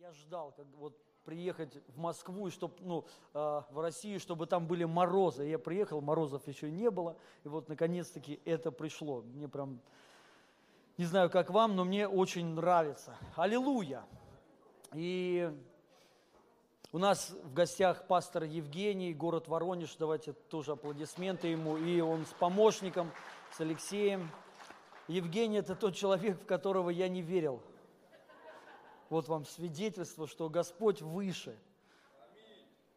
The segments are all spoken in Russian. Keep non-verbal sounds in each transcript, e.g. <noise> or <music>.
Я ждал, как вот приехать в Москву, и чтоб, ну, э, в Россию, чтобы там были морозы. Я приехал, морозов еще не было, и вот наконец-таки это пришло. Мне прям, не знаю, как вам, но мне очень нравится. Аллилуйя! И у нас в гостях пастор Евгений, город Воронеж, давайте тоже аплодисменты ему, и он с помощником, с Алексеем. Евгений – это тот человек, в которого я не верил – вот вам свидетельство, что Господь выше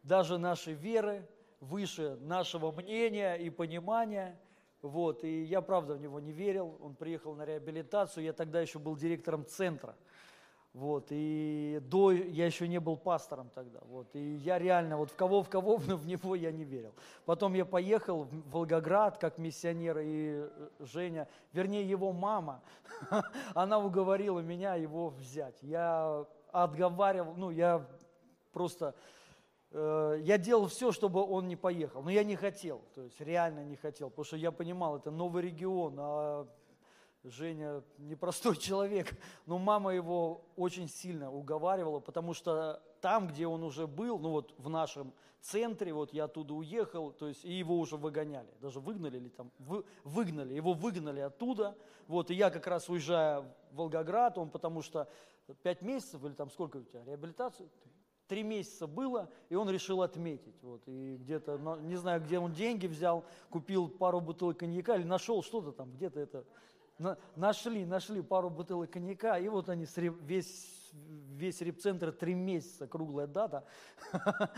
даже нашей веры, выше нашего мнения и понимания. Вот, и я правда в него не верил. Он приехал на реабилитацию. Я тогда еще был директором центра. Вот, и до, я еще не был пастором тогда, вот, и я реально, вот в кого, в кого, <laughs> но в него я не верил. Потом я поехал в Волгоград как миссионер, и э, Женя, вернее его мама, <laughs> она уговорила меня его взять. Я отговаривал, ну, я просто, э, я делал все, чтобы он не поехал, но я не хотел, то есть реально не хотел, потому что я понимал, это новый регион, а Женя непростой <laughs> человек, но мама его очень сильно уговаривала, потому что там, где он уже был, ну вот в нашем центре, вот я оттуда уехал, то есть и его уже выгоняли, даже выгнали или там, вы, выгнали, его выгнали оттуда, вот, и я как раз уезжаю в Волгоград, он потому что пять месяцев или там сколько у тебя, реабилитацию, три месяца было, и он решил отметить. Вот, и где-то, не знаю, где он деньги взял, купил пару бутылок коньяка или нашел что-то там, где-то это нашли, нашли пару бутылок коньяка, и вот они, весь, весь репцентр три месяца, круглая дата, <laughs>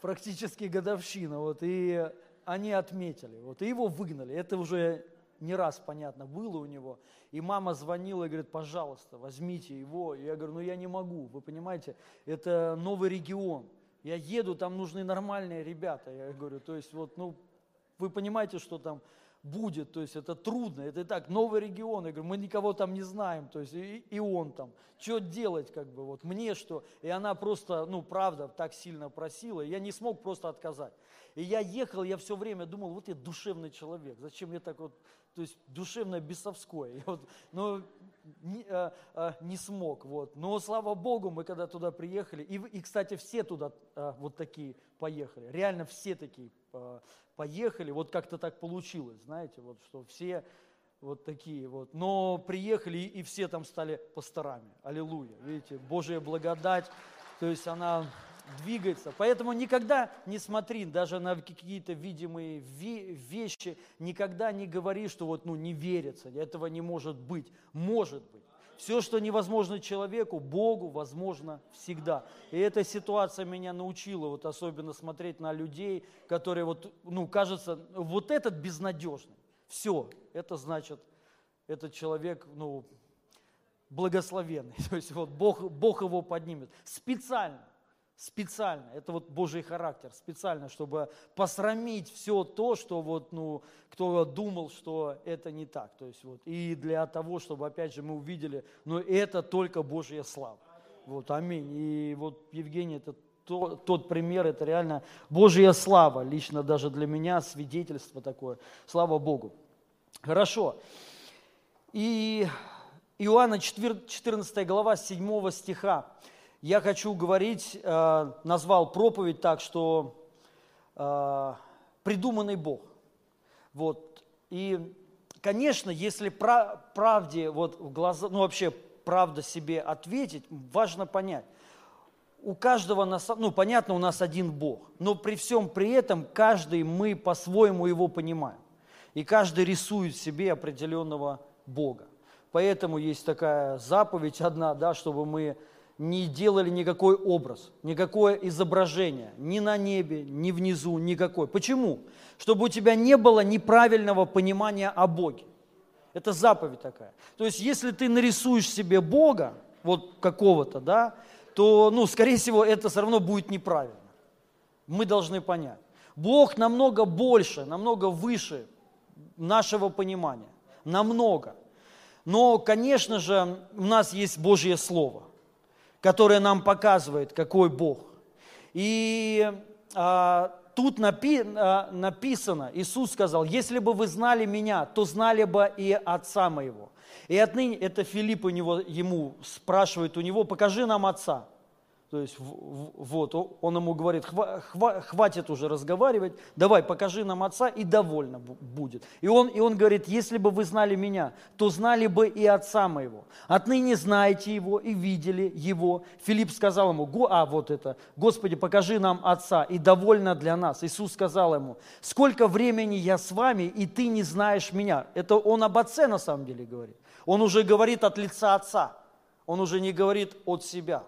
практически годовщина, вот, и они отметили, вот, и его выгнали, это уже не раз, понятно, было у него, и мама звонила и говорит, пожалуйста, возьмите его, и я говорю, ну я не могу, вы понимаете, это новый регион, я еду, там нужны нормальные ребята, я говорю, то есть вот, ну, вы понимаете, что там будет, то есть это трудно, это и так, новый регион, я говорю, мы никого там не знаем, то есть и, и он там, что делать, как бы, вот мне что, и она просто, ну, правда, так сильно просила, я не смог просто отказать. И я ехал, я все время думал, вот я душевный человек, зачем я так вот, то есть душевное бесовское, <laughs> я вот, но не, а, а, не смог, вот. Но слава Богу, мы когда туда приехали, и, и кстати, все туда а, вот такие поехали, реально все такие а, поехали, вот как-то так получилось, знаете, вот что все вот такие вот. Но приехали и все там стали пасторами. Аллилуйя. Видите, Божья благодать, то есть она двигается. Поэтому никогда не смотри даже на какие-то видимые вещи, никогда не говори, что вот ну не верится, этого не может быть. Может быть. Все, что невозможно человеку, Богу возможно всегда. И эта ситуация меня научила вот особенно смотреть на людей, которые вот, ну, кажется, вот этот безнадежный. Все, это значит, этот человек, ну, благословенный. <laughs> То есть вот Бог, Бог его поднимет. Специально специально, это вот Божий характер, специально, чтобы посрамить все то, что вот, ну, кто думал, что это не так. То есть вот, и для того, чтобы, опять же, мы увидели, но это только Божья слава. Вот, аминь. И вот Евгений, это то, тот пример, это реально Божья слава, лично даже для меня свидетельство такое. Слава Богу. Хорошо. И Иоанна 14 глава 7 стиха я хочу говорить, э, назвал проповедь так, что э, придуманный Бог. Вот. И, конечно, если правде вот в глаза, ну вообще правда себе ответить, важно понять. У каждого, нас, ну понятно, у нас один Бог, но при всем при этом каждый мы по-своему его понимаем. И каждый рисует себе определенного Бога. Поэтому есть такая заповедь одна, да, чтобы мы не делали никакой образ, никакое изображение, ни на небе, ни внизу, никакой. Почему? Чтобы у тебя не было неправильного понимания о Боге. Это заповедь такая. То есть, если ты нарисуешь себе Бога, вот какого-то, да, то, ну, скорее всего, это все равно будет неправильно. Мы должны понять. Бог намного больше, намного выше нашего понимания. Намного. Но, конечно же, у нас есть Божье Слово которая нам показывает, какой Бог. И а, тут напи, а, написано, Иисус сказал, если бы вы знали меня, то знали бы и Отца моего. И отныне, это Филипп у него, ему спрашивает у него, покажи нам Отца. То есть вот он ему говорит, хватит уже разговаривать, давай покажи нам отца и довольно будет. И он, и он говорит, если бы вы знали меня, то знали бы и отца моего. Отныне знаете его и видели его. Филипп сказал ему, а вот это, Господи, покажи нам отца и довольно для нас. Иисус сказал ему, сколько времени я с вами, и ты не знаешь меня. Это он об отце на самом деле говорит. Он уже говорит от лица отца. Он уже не говорит от себя.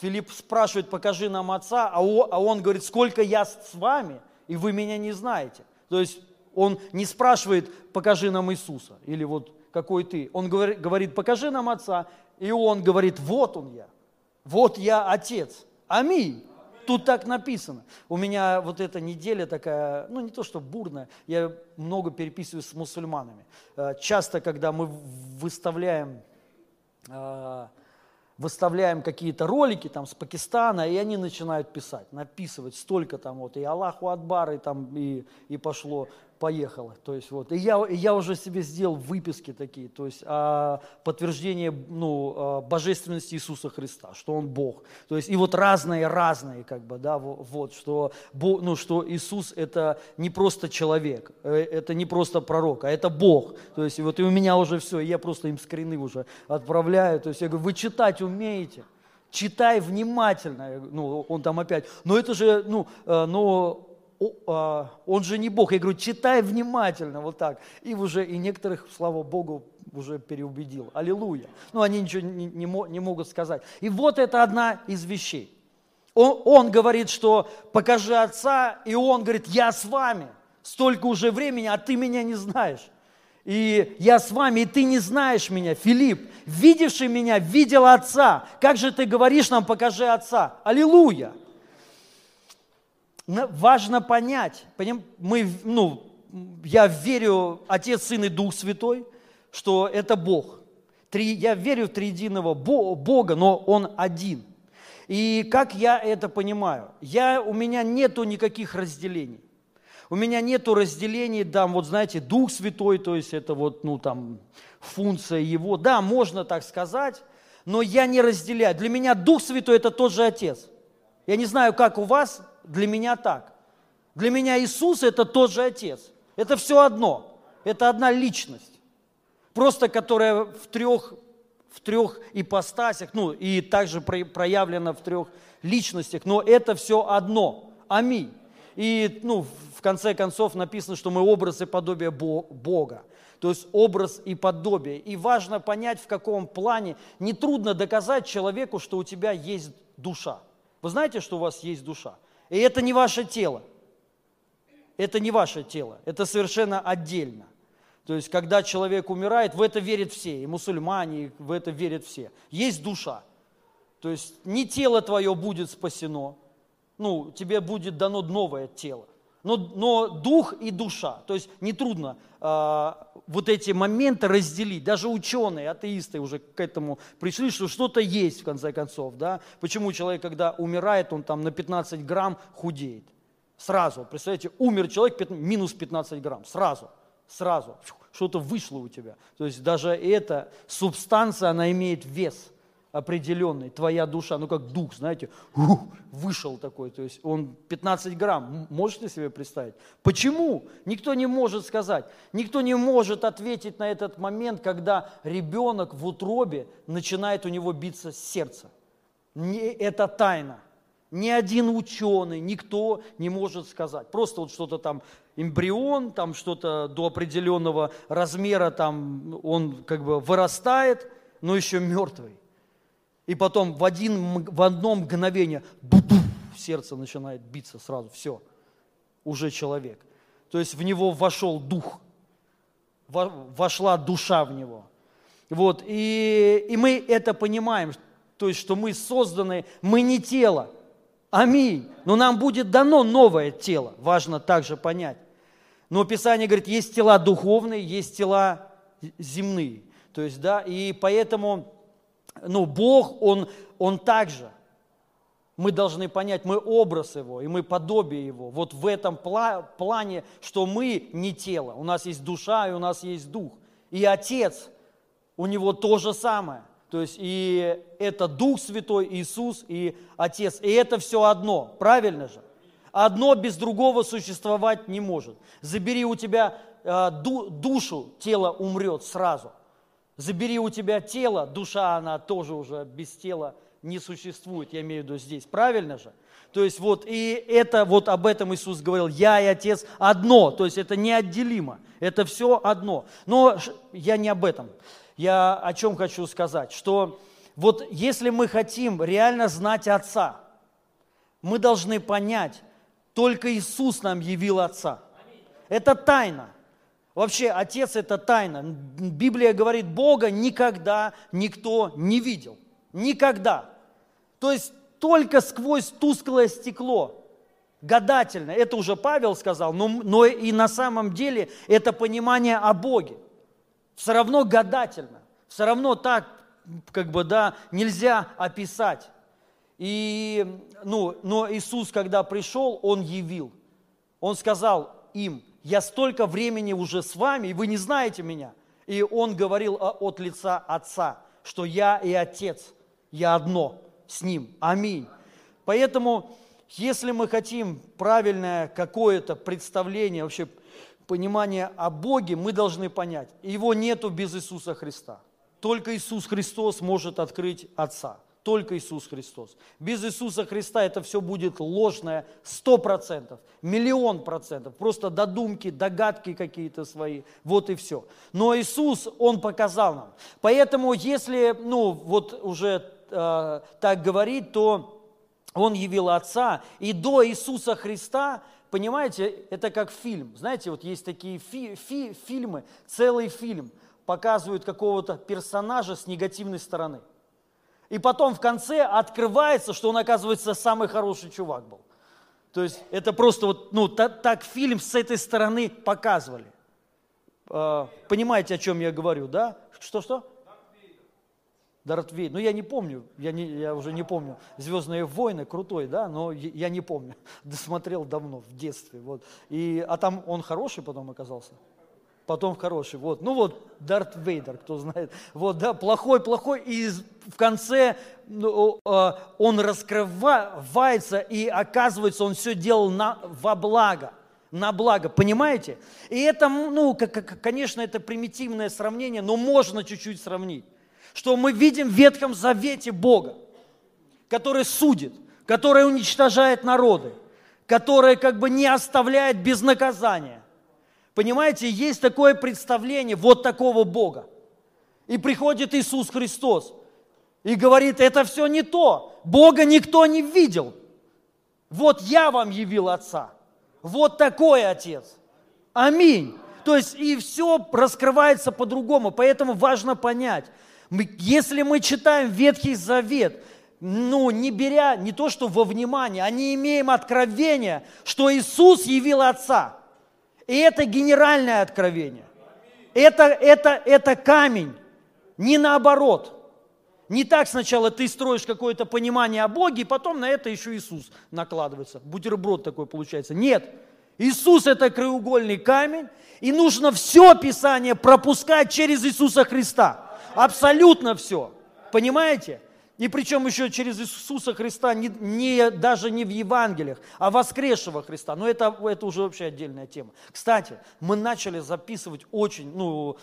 Филипп спрашивает, покажи нам отца, а, а он говорит, сколько я с вами, и вы меня не знаете. То есть он не спрашивает, покажи нам Иисуса, или вот какой ты. Он говорит, покажи нам отца, и он говорит, вот он я, вот я отец. Аминь. Тут так написано. У меня вот эта неделя такая, ну не то что бурная, я много переписываюсь с мусульманами. Э, часто, когда мы выставляем э, выставляем какие-то ролики там с Пакистана, и они начинают писать, написывать столько там вот, и Аллаху Адбар, и там, и, и пошло поехала. То есть вот, и я, я уже себе сделал выписки такие, то есть а, подтверждение ну, а, божественности Иисуса Христа, что Он Бог. То есть и вот разные, разные, как бы, да, вот, что, ну, что Иисус это не просто человек, э, это не просто пророк, а это Бог. То есть и вот и у меня уже все, я просто им скрины уже отправляю. То есть я говорю, вы читать умеете? читай внимательно. Ну, он там опять, но это же, ну, э, но он же не Бог. Я говорю, читай внимательно, вот так. И уже, и некоторых, слава Богу, уже переубедил. Аллилуйя. Но они ничего не, не, не могут сказать. И вот это одна из вещей. Он, он говорит, что покажи отца, и он говорит, я с вами. Столько уже времени, а ты меня не знаешь. И я с вами, и ты не знаешь меня, Филипп, видевший меня, видел отца. Как же ты говоришь нам, покажи отца? Аллилуйя важно понять, мы, ну, я верю, Отец, Сын и Дух Святой, что это Бог. Три, я верю в триединого Бога, но Он один. И как я это понимаю? Я, у меня нету никаких разделений. У меня нету разделений, там, вот знаете, Дух Святой, то есть это вот, ну, там, функция Его. Да, можно так сказать, но я не разделяю. Для меня Дух Святой – это тот же Отец. Я не знаю, как у вас, для меня так. Для меня Иисус – это тот же Отец. Это все одно. Это одна личность. Просто которая в трех, в трех ипостасях, ну и также проявлена в трех личностях, но это все одно. Аминь. И ну, в конце концов написано, что мы образ и подобие Бога. То есть образ и подобие. И важно понять, в каком плане. Нетрудно доказать человеку, что у тебя есть душа. Вы знаете, что у вас есть душа? И это не ваше тело. Это не ваше тело. Это совершенно отдельно. То есть, когда человек умирает, в это верят все. И мусульмане, и в это верят все. Есть душа. То есть, не тело твое будет спасено. Ну, тебе будет дано новое тело. Но, но дух и душа. То есть, нетрудно э, вот эти моменты разделить. Даже ученые, атеисты уже к этому пришли, что что-то есть в конце концов. Да? Почему человек, когда умирает, он там на 15 грамм худеет? Сразу, представляете, умер человек, минус 15 грамм, сразу, сразу, что-то вышло у тебя. То есть даже эта субстанция, она имеет вес – определенный, твоя душа, ну как дух, знаете, ух, вышел такой, то есть он 15 грамм, можете себе представить? Почему? Никто не может сказать, никто не может ответить на этот момент, когда ребенок в утробе начинает у него биться сердце. Не, это тайна. Ни один ученый, никто не может сказать. Просто вот что-то там, эмбрион, там что-то до определенного размера, там он как бы вырастает, но еще мертвый. И потом в, один, в одно мгновение сердце начинает биться сразу, все, уже человек. То есть в него вошел дух, вошла душа в него. Вот, и, и мы это понимаем, то есть, что мы созданы, мы не тело. Аминь. Но нам будет дано новое тело, важно также понять. Но Писание говорит, есть тела духовные, есть тела земные. То есть, да, и поэтому ну, Бог, Он, Он также. Мы должны понять, мы образ Его, и мы подобие Его. Вот в этом плане, что мы не тело. У нас есть душа, и у нас есть дух. И Отец, у Него то же самое. То есть и это Дух Святой, Иисус и Отец. И это все одно, правильно же? Одно без другого существовать не может. Забери у тебя э, ду, душу, тело умрет сразу. Забери у тебя тело, душа, она тоже уже без тела не существует, я имею в виду здесь. Правильно же? То есть вот и это вот об этом Иисус говорил, я и Отец одно, то есть это неотделимо, это все одно. Но я не об этом. Я о чем хочу сказать, что вот если мы хотим реально знать Отца, мы должны понять, только Иисус нам явил Отца. Это тайна. Вообще, Отец – это тайна. Библия говорит, Бога никогда никто не видел. Никогда. То есть только сквозь тусклое стекло, гадательно, это уже Павел сказал, но, но и на самом деле это понимание о Боге. Все равно гадательно, все равно так, как бы, да, нельзя описать. И, ну, но Иисус, когда пришел, Он явил. Он сказал им, я столько времени уже с вами, и вы не знаете меня. И Он говорил от лица Отца, что я и Отец, я одно с Ним. Аминь. Поэтому, если мы хотим правильное какое-то представление, вообще понимание о Боге, мы должны понять, его нету без Иисуса Христа. Только Иисус Христос может открыть Отца. Только Иисус Христос. Без Иисуса Христа это все будет ложное сто процентов, миллион процентов. Просто додумки, догадки какие-то свои. Вот и все. Но Иисус, Он показал нам. Поэтому если, ну, вот уже э, так говорить, то Он явил Отца. И до Иисуса Христа, понимаете, это как фильм. Знаете, вот есть такие фи фи фильмы, целый фильм показывают какого-то персонажа с негативной стороны. И потом в конце открывается, что он, оказывается, самый хороший чувак был. То есть это просто вот, ну, так, так фильм с этой стороны показывали. Э, понимаете, о чем я говорю, да? Что-что? Дарт Вейдер. Ну, я не помню, я, не, я уже не помню. «Звездные войны» крутой, да, но я не помню. <laughs> Досмотрел давно, в детстве. Вот. И, а там он хороший потом оказался? Потом хороший. Вот. Ну вот, Дарт Вейдер, кто знает. Вот, да, плохой, плохой. И в конце ну, а, он раскрывается, и оказывается, он все делал на, во благо на благо, понимаете? И это, ну, конечно, это примитивное сравнение, но можно чуть-чуть сравнить что мы видим в Ветхом Завете Бога, который судит, который уничтожает народы, который как бы не оставляет без наказания. Понимаете, есть такое представление вот такого Бога. И приходит Иисус Христос и говорит, это все не то, Бога никто не видел. Вот я вам явил Отца. Вот такой Отец. Аминь. То есть и все раскрывается по-другому. Поэтому важно понять, если мы читаем Ветхий Завет, ну, не беря не то, что во внимание, а не имеем откровения, что Иисус явил Отца. И это генеральное откровение. Это, это, это камень, не наоборот. Не так сначала ты строишь какое-то понимание о Боге, и потом на это еще Иисус накладывается. Бутерброд такой получается. Нет, Иисус это краеугольный камень, и нужно все Писание пропускать через Иисуса Христа. Абсолютно все. Понимаете? И причем еще через Иисуса Христа, не, не, даже не в Евангелиях, а воскресшего Христа. Но это, это уже вообще отдельная тема. Кстати, мы начали записывать очень, ну,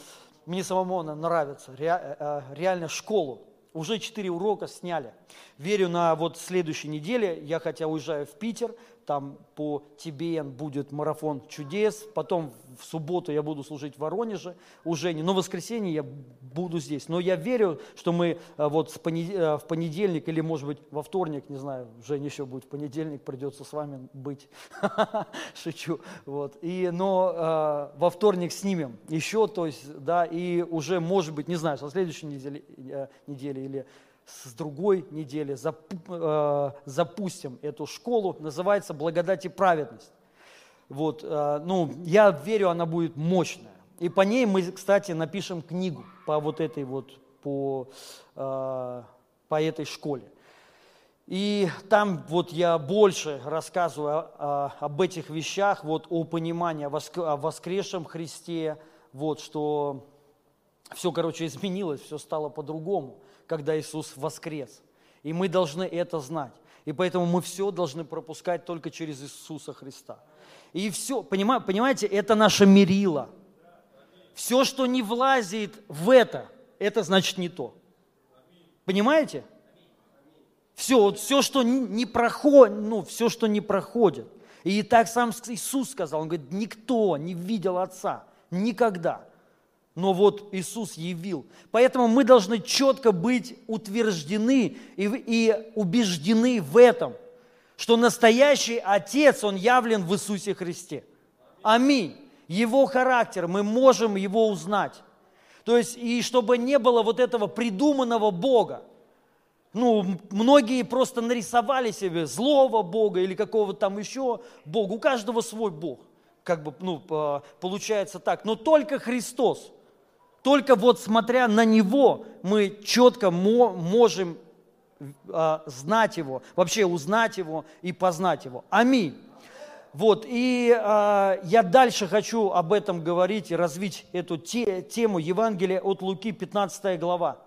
мне самому она нравится, э, э, реально школу. Уже четыре урока сняли. Верю на вот следующей неделе, я хотя уезжаю в Питер, там по ТБН будет марафон чудес, потом в субботу я буду служить в Воронеже у Жени, но в воскресенье я буду здесь. Но я верю, что мы э, вот э, в понедельник или, может быть, во вторник, не знаю, Женя еще будет в понедельник, придется с вами быть, <laughs> шучу, вот. И, но э, во вторник снимем еще, то есть, да, и уже, может быть, не знаю, со следующей недели, недели или с другой недели э, запустим эту школу, называется «Благодать и праведность». Вот, э, ну, я верю, она будет мощная. И по ней мы, кстати, напишем книгу по вот этой вот, по, э, по этой школе. И там вот я больше рассказываю об этих вещах, вот о понимании о воскресшем Христе, вот что все, короче, изменилось, все стало по-другому, когда Иисус воскрес. И мы должны это знать. И поэтому мы все должны пропускать только через Иисуса Христа. И все, понимаете, это наше мерило. Все, что не влазит в это, это значит не то. Понимаете? Все, вот все, что не проходит, ну, все, что не проходит. И так сам Иисус сказал, он говорит, никто не видел Отца, никогда. Но вот Иисус явил. Поэтому мы должны четко быть утверждены и, и убеждены в этом, что настоящий Отец, Он явлен в Иисусе Христе. Аминь. Его характер, мы можем его узнать. То есть, и чтобы не было вот этого придуманного Бога, ну, многие просто нарисовали себе злого Бога или какого-то там еще Бога. У каждого свой Бог. Как бы, ну, получается так. Но только Христос. Только вот смотря на Него, мы четко можем а, знать Его, вообще узнать Его и познать Его. Аминь. Вот, и э, я дальше хочу об этом говорить и развить эту те, тему Евангелия от Луки, 15 глава.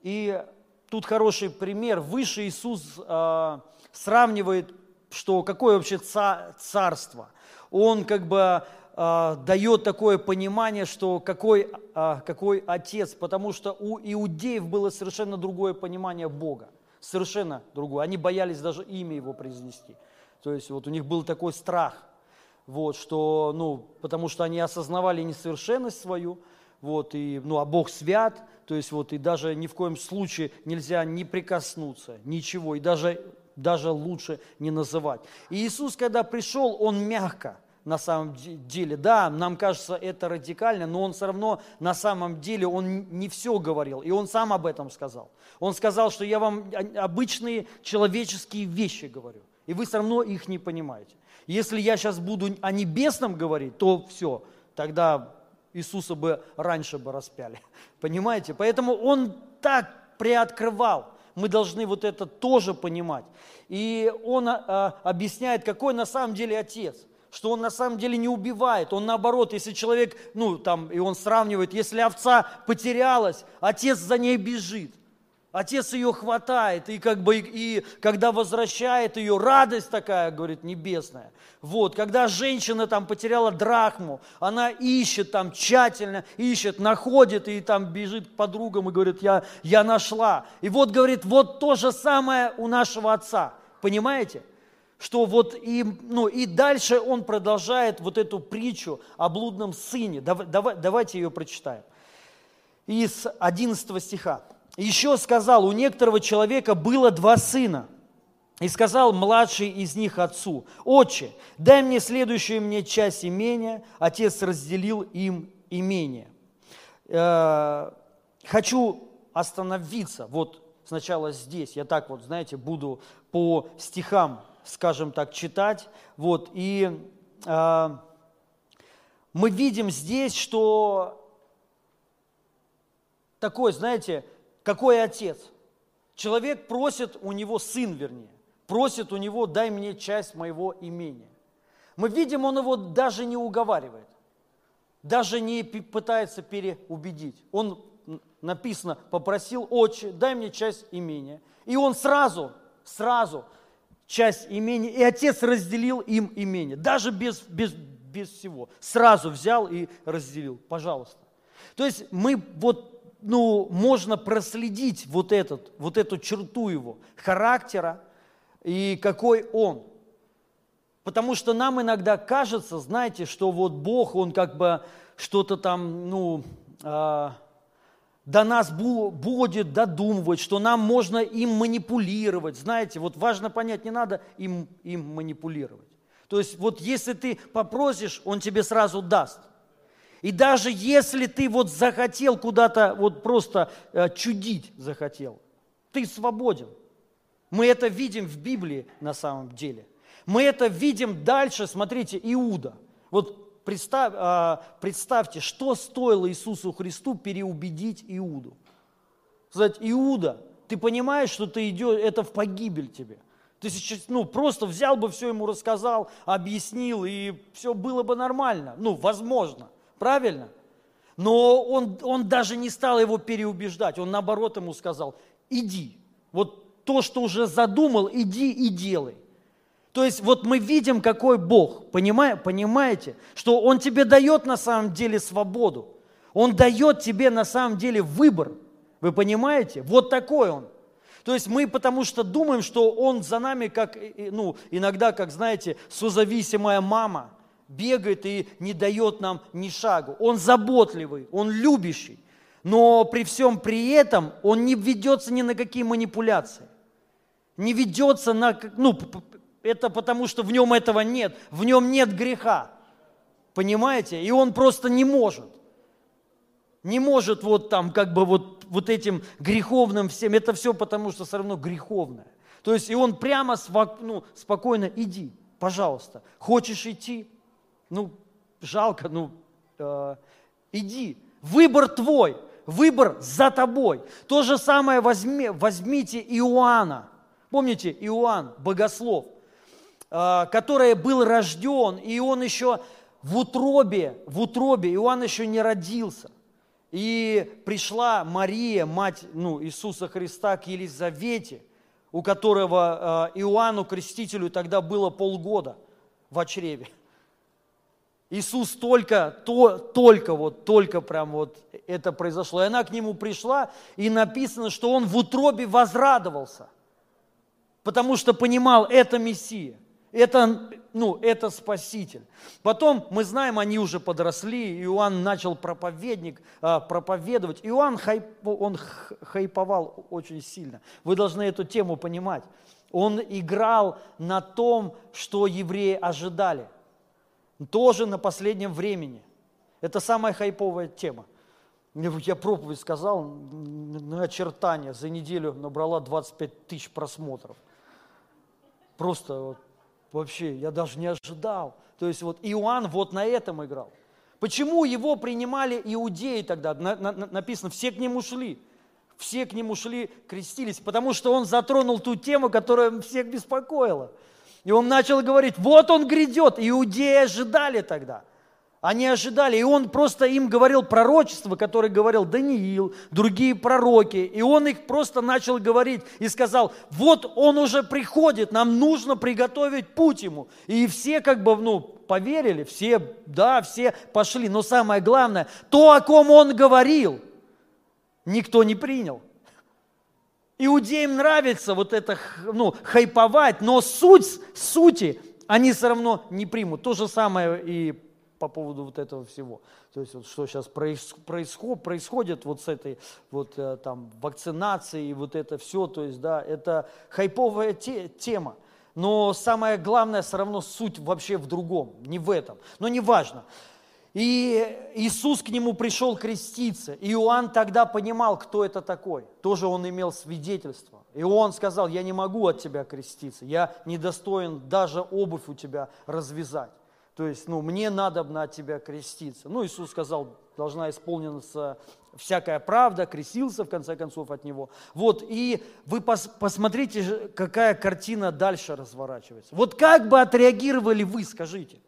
И тут хороший пример. Выше Иисус э, сравнивает, что какое вообще царство. Он как бы э, дает такое понимание, что какой, э, какой отец, потому что у иудеев было совершенно другое понимание Бога. Совершенно другое. Они боялись даже имя его произнести. То есть вот у них был такой страх, вот, что, ну, потому что они осознавали несовершенность свою, вот, и, ну, а Бог свят, то есть вот и даже ни в коем случае нельзя не прикоснуться, ничего, и даже, даже лучше не называть. И Иисус, когда пришел, Он мягко, на самом деле. Да, нам кажется это радикально, но он все равно на самом деле, он не все говорил, и он сам об этом сказал. Он сказал, что я вам обычные человеческие вещи говорю, и вы все равно их не понимаете. Если я сейчас буду о небесном говорить, то все, тогда Иисуса бы раньше бы распяли. <laughs> Понимаете? Поэтому Он так приоткрывал. Мы должны вот это тоже понимать. И Он а, объясняет, какой на самом деле Отец что он на самом деле не убивает, он наоборот, если человек, ну там, и он сравнивает, если овца потерялась, отец за ней бежит. Отец ее хватает, и как бы, и когда возвращает ее, радость такая, говорит, небесная. Вот, когда женщина там потеряла драхму, она ищет там тщательно, ищет, находит и там бежит к подругам и говорит, я, я нашла. И вот, говорит, вот то же самое у нашего отца, понимаете? Что вот и, ну, и дальше он продолжает вот эту притчу о блудном сыне. Давай, давайте ее прочитаем. Из 11 стиха. Еще сказал, у некоторого человека было два сына. И сказал младший из них отцу, «Отче, дай мне следующую мне часть имения». Отец разделил им имение. Э, хочу остановиться вот сначала здесь. Я так вот, знаете, буду по стихам, скажем так, читать. Вот, и э, мы видим здесь, что такой, знаете, какой отец? Человек просит у него, сын вернее, просит у него, дай мне часть моего имения. Мы видим, он его даже не уговаривает, даже не пытается переубедить. Он, написано, попросил, отче, дай мне часть имения. И он сразу, сразу часть имения, и отец разделил им имение, даже без, без, без всего. Сразу взял и разделил, пожалуйста. То есть мы вот ну, можно проследить вот, этот, вот эту черту его характера и какой он. Потому что нам иногда кажется, знаете, что вот Бог, Он как бы что-то там, ну, э, до нас будет додумывать, что нам можно им манипулировать. Знаете, вот важно понять, не надо им, им манипулировать. То есть вот если ты попросишь, Он тебе сразу даст – и даже если ты вот захотел куда-то вот просто э, чудить захотел, ты свободен. Мы это видим в Библии на самом деле. Мы это видим дальше, смотрите, Иуда. Вот представь, э, представьте, что стоило Иисусу Христу переубедить Иуду. Сказать, Иуда, ты понимаешь, что ты идешь, это в погибель тебе. Ты сейчас, ну, просто взял бы все ему рассказал, объяснил, и все было бы нормально. Ну, возможно. Правильно? Но он, он даже не стал его переубеждать. Он наоборот ему сказал, иди. Вот то, что уже задумал, иди и делай. То есть вот мы видим, какой Бог, понимаете, что Он тебе дает на самом деле свободу. Он дает тебе на самом деле выбор. Вы понимаете? Вот такой Он. То есть мы потому что думаем, что Он за нами, как, ну, иногда, как, знаете, созависимая мама, бегает и не дает нам ни шагу. Он заботливый, Он любящий. Но при всем при этом Он не ведется ни на какие манипуляции. Не ведется на... Ну, это потому, что в нем этого нет. В нем нет греха. Понимаете? И он просто не может. Не может вот там как бы вот вот этим греховным всем, это все потому, что все равно греховное. То есть и он прямо ну, спокойно, иди, пожалуйста. Хочешь идти? Ну, жалко, ну, э, иди. Выбор твой, выбор за тобой. То же самое возьми, возьмите Иоанна. Помните, Иоанн, богослов, э, который был рожден, и он еще в утробе, в утробе, Иоанн еще не родился. И пришла Мария, мать ну, Иисуса Христа, к Елизавете, у которого э, Иоанну Крестителю тогда было полгода в чреве. Иисус только, то, только вот, только прям вот это произошло. И она к нему пришла, и написано, что он в утробе возрадовался, потому что понимал, это Мессия. Это, ну, это Спаситель. Потом, мы знаем, они уже подросли, Иоанн начал проповедник, а, проповедовать. Иоанн хайп, он хайповал очень сильно. Вы должны эту тему понимать. Он играл на том, что евреи ожидали. Тоже на последнем времени. Это самая хайповая тема. Я проповедь сказал, на очертания за неделю набрала 25 тысяч просмотров. Просто вот Вообще, я даже не ожидал. То есть вот Иоанн вот на этом играл. Почему его принимали иудеи тогда? На, на, написано, все к нему шли. Все к нему шли, крестились, потому что он затронул ту тему, которая всех беспокоила. И он начал говорить, вот он грядет. Иудеи ожидали тогда – они ожидали, и он просто им говорил пророчество, которое говорил Даниил, другие пророки, и он их просто начал говорить и сказал, вот он уже приходит, нам нужно приготовить путь ему. И все как бы, ну, поверили, все, да, все пошли, но самое главное, то, о ком он говорил, никто не принял. Иудеям нравится вот это, ну, хайповать, но суть, сути они все равно не примут. То же самое и по поводу вот этого всего. То есть вот что сейчас происходит, происходит вот с этой вот э, там вакцинацией вот это все, то есть да, это хайповая те, тема. Но самое главное все равно суть вообще в другом, не в этом. Но не важно. И Иисус к нему пришел креститься. И Иоанн тогда понимал, кто это такой. Тоже он имел свидетельство. И он сказал, я не могу от тебя креститься, я недостоин даже обувь у тебя развязать. То есть, ну, мне надо от тебя креститься. Ну, Иисус сказал, должна исполниться всякая правда, крестился в конце концов от него. Вот, и вы пос, посмотрите, какая картина дальше разворачивается. Вот как бы отреагировали вы, скажите?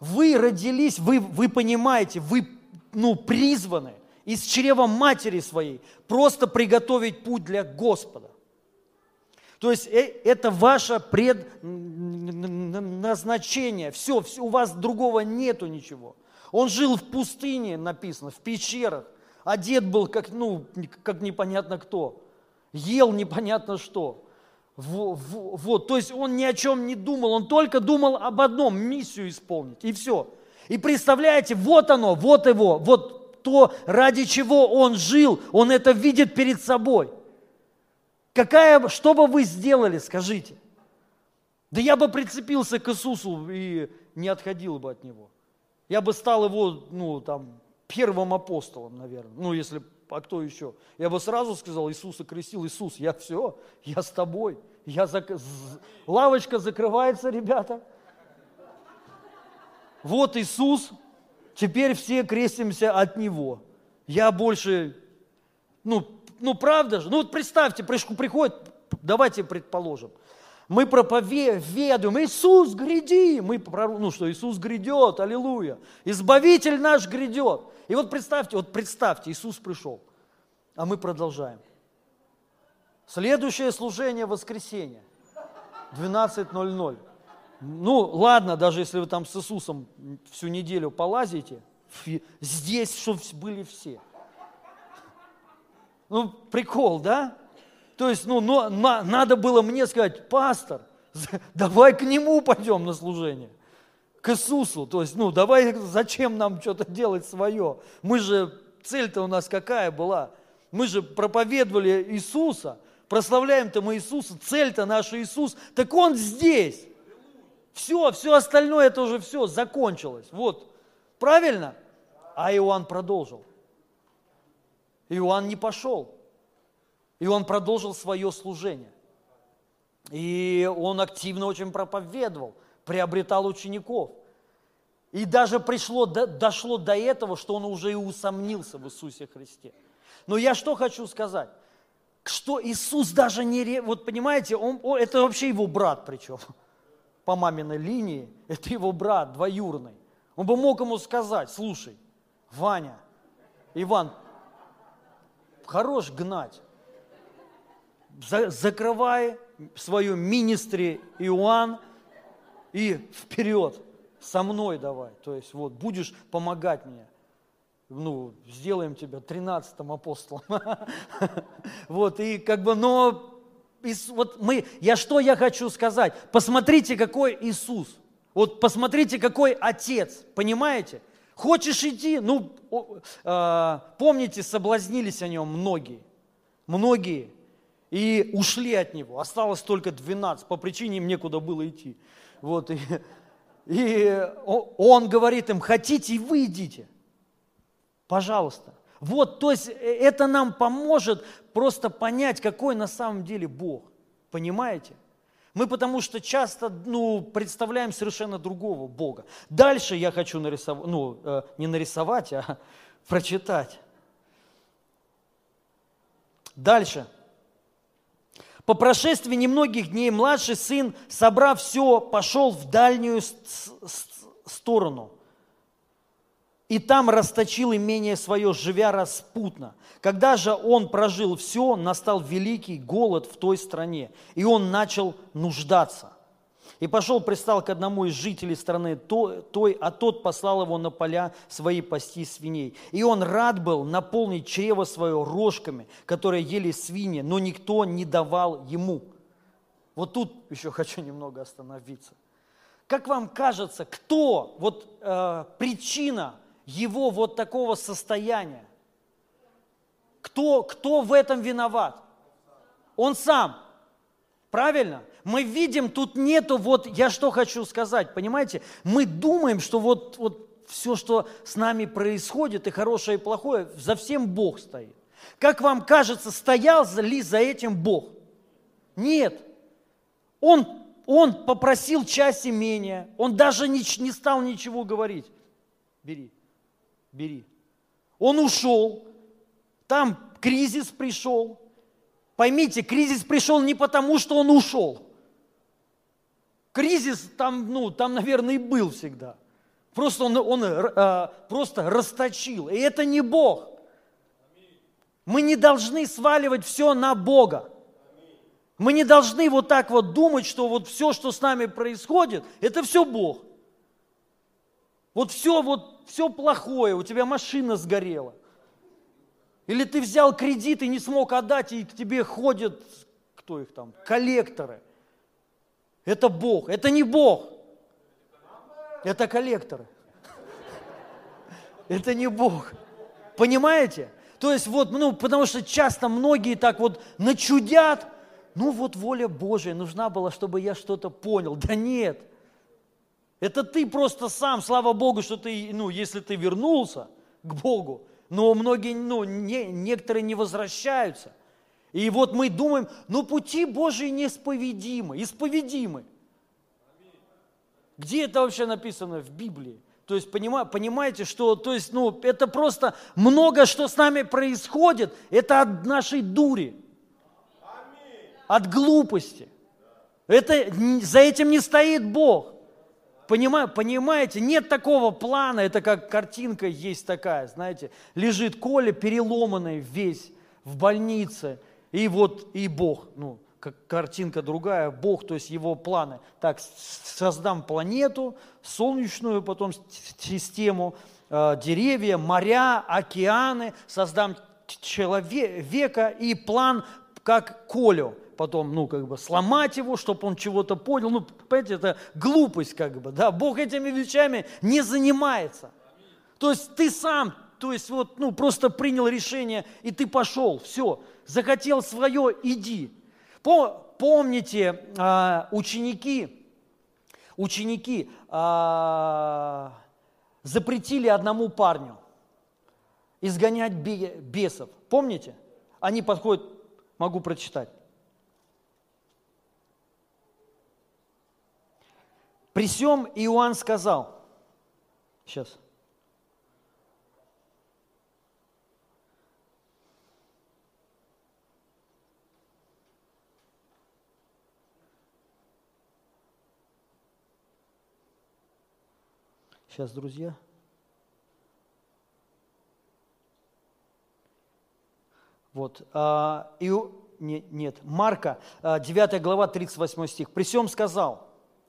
Вы родились, вы, вы понимаете, вы ну, призваны из чрева матери своей просто приготовить путь для Господа. То есть э, это ваше предназначение. Все, все, у вас другого нету ничего. Он жил в пустыне, написано, в пещерах. Одет был как, ну, как непонятно кто. Ел непонятно что. Вот, то есть он ни о чем не думал, он только думал об одном, миссию исполнить, и все. И представляете, вот оно, вот его, вот то, ради чего он жил, он это видит перед собой. Какая, что бы вы сделали, скажите? Да я бы прицепился к Иисусу и не отходил бы от Него. Я бы стал Его, ну, там, первым апостолом, наверное. Ну, если, а кто еще? Я бы сразу сказал, Иисуса крестил, Иисус, я все, я с тобой. Я зак... Лавочка закрывается, ребята. Вот Иисус, теперь все крестимся от Него. Я больше, ну, ну правда же, ну вот представьте, приходит, давайте предположим, Мы проповедуем, Иисус, гряди. Мы, ну что, Иисус грядет, аллилуйя. Избавитель наш грядет. И вот представьте, вот представьте, Иисус пришел, а мы продолжаем. Следующее служение воскресенье, 12.00. Ну, ладно, даже если вы там с Иисусом всю неделю полазите, здесь, чтобы были все. Ну, прикол, да? То есть, ну, но, на, надо было мне сказать, пастор, <laughs> давай к нему пойдем на служение, к Иисусу. То есть, ну, давай, зачем нам что-то делать свое? Мы же, цель-то у нас какая была? Мы же проповедовали Иисуса, прославляем-то мы Иисуса, цель-то наш Иисус, так Он здесь. Все, все остальное, это уже все, закончилось. Вот, правильно? А Иоанн продолжил. Иоанн не пошел. И он продолжил свое служение. И он активно очень проповедовал, приобретал учеников. И даже пришло, дошло до этого, что он уже и усомнился в Иисусе Христе. Но я что хочу сказать? Что Иисус даже не... Вот понимаете, он, он, это вообще его брат причем. По маминой линии, это его брат двоюрный. Он бы мог ему сказать, слушай, Ваня, Иван, хорош гнать закрывай свое министри Иоанн и вперед, со мной давай. То есть вот будешь помогать мне. Ну, сделаем тебя тринадцатым апостолом. <laughs> Вот, и как бы, но вот мы, я что я хочу сказать? Посмотрите, какой Иисус. Вот посмотрите, какой Отец, понимаете? Хочешь идти? Ну, э, помните, соблазнились о нем многие. Многие и ушли от него. Осталось только 12, по причине им некуда было идти. Вот, и, и он говорит им, хотите, вы идите. Пожалуйста. Вот, то есть э, это нам поможет просто понять, какой на самом деле Бог. Понимаете? Мы потому что часто ну, представляем совершенно другого Бога. Дальше я хочу нарисовать, ну, э, не нарисовать, а <laughs> прочитать. Дальше. По прошествии немногих дней младший сын, собрав все, пошел в дальнюю сторону. И там расточил имение свое, живя распутно. Когда же он прожил все, настал великий голод в той стране, и он начал нуждаться. И пошел, пристал к одному из жителей страны той, а тот послал его на поля свои пасти свиней. И он рад был наполнить чрево свое рожками, которые ели свиньи, но никто не давал ему. Вот тут еще хочу немного остановиться. Как вам кажется, кто, вот э, причина его вот такого состояния? Кто, кто в этом виноват? Он сам. Правильно? Мы видим, тут нету, вот я что хочу сказать, понимаете? Мы думаем, что вот, вот все, что с нами происходит, и хорошее, и плохое, за всем Бог стоит. Как вам кажется, стоял ли за этим Бог? Нет. Он, он попросил часть имения, он даже не, не стал ничего говорить. Бери, бери. Он ушел, там кризис пришел. Поймите, кризис пришел не потому, что он ушел – Кризис там, ну, там, наверное, и был всегда. Просто он, он э, просто расточил. И это не Бог. Мы не должны сваливать все на Бога. Мы не должны вот так вот думать, что вот все, что с нами происходит, это все Бог. Вот все, вот все плохое, у тебя машина сгорела. Или ты взял кредит и не смог отдать, и к тебе ходят, кто их там, коллекторы. Это Бог. Это не Бог. Это коллекторы. Это не Бог. Понимаете? То есть вот, ну, потому что часто многие так вот начудят, ну вот воля Божия, нужна была, чтобы я что-то понял. Да нет. Это ты просто сам, слава Богу, что ты, ну, если ты вернулся к Богу, но многие, ну, не, некоторые не возвращаются. И вот мы думаем, ну пути Божьи неисповедимы, исповедимы. Где это вообще написано в Библии? То есть понимаете, что то есть, ну, это просто много, что с нами происходит, это от нашей дури, от глупости. Это, за этим не стоит Бог. Понимаю, понимаете, нет такого плана, это как картинка есть такая, знаете, лежит Коля переломанный весь в больнице, и вот и Бог, ну, как картинка другая, Бог, то есть его планы. Так, создам планету, солнечную потом систему, э, деревья, моря, океаны, создам человека и план как Колю – потом, ну, как бы сломать его, чтобы он чего-то понял. Ну, понимаете, это глупость, как бы, да. Бог этими вещами не занимается. То есть ты сам, то есть вот, ну, просто принял решение, и ты пошел, все, захотел свое, иди. Помните, а, ученики, ученики а, запретили одному парню изгонять бесов. Помните? Они подходят, могу прочитать. При всем Иоанн сказал, сейчас, Сейчас, друзья. Вот. А, и, не, нет, Марка, 9 а, глава, 38 стих. «При всем сказал,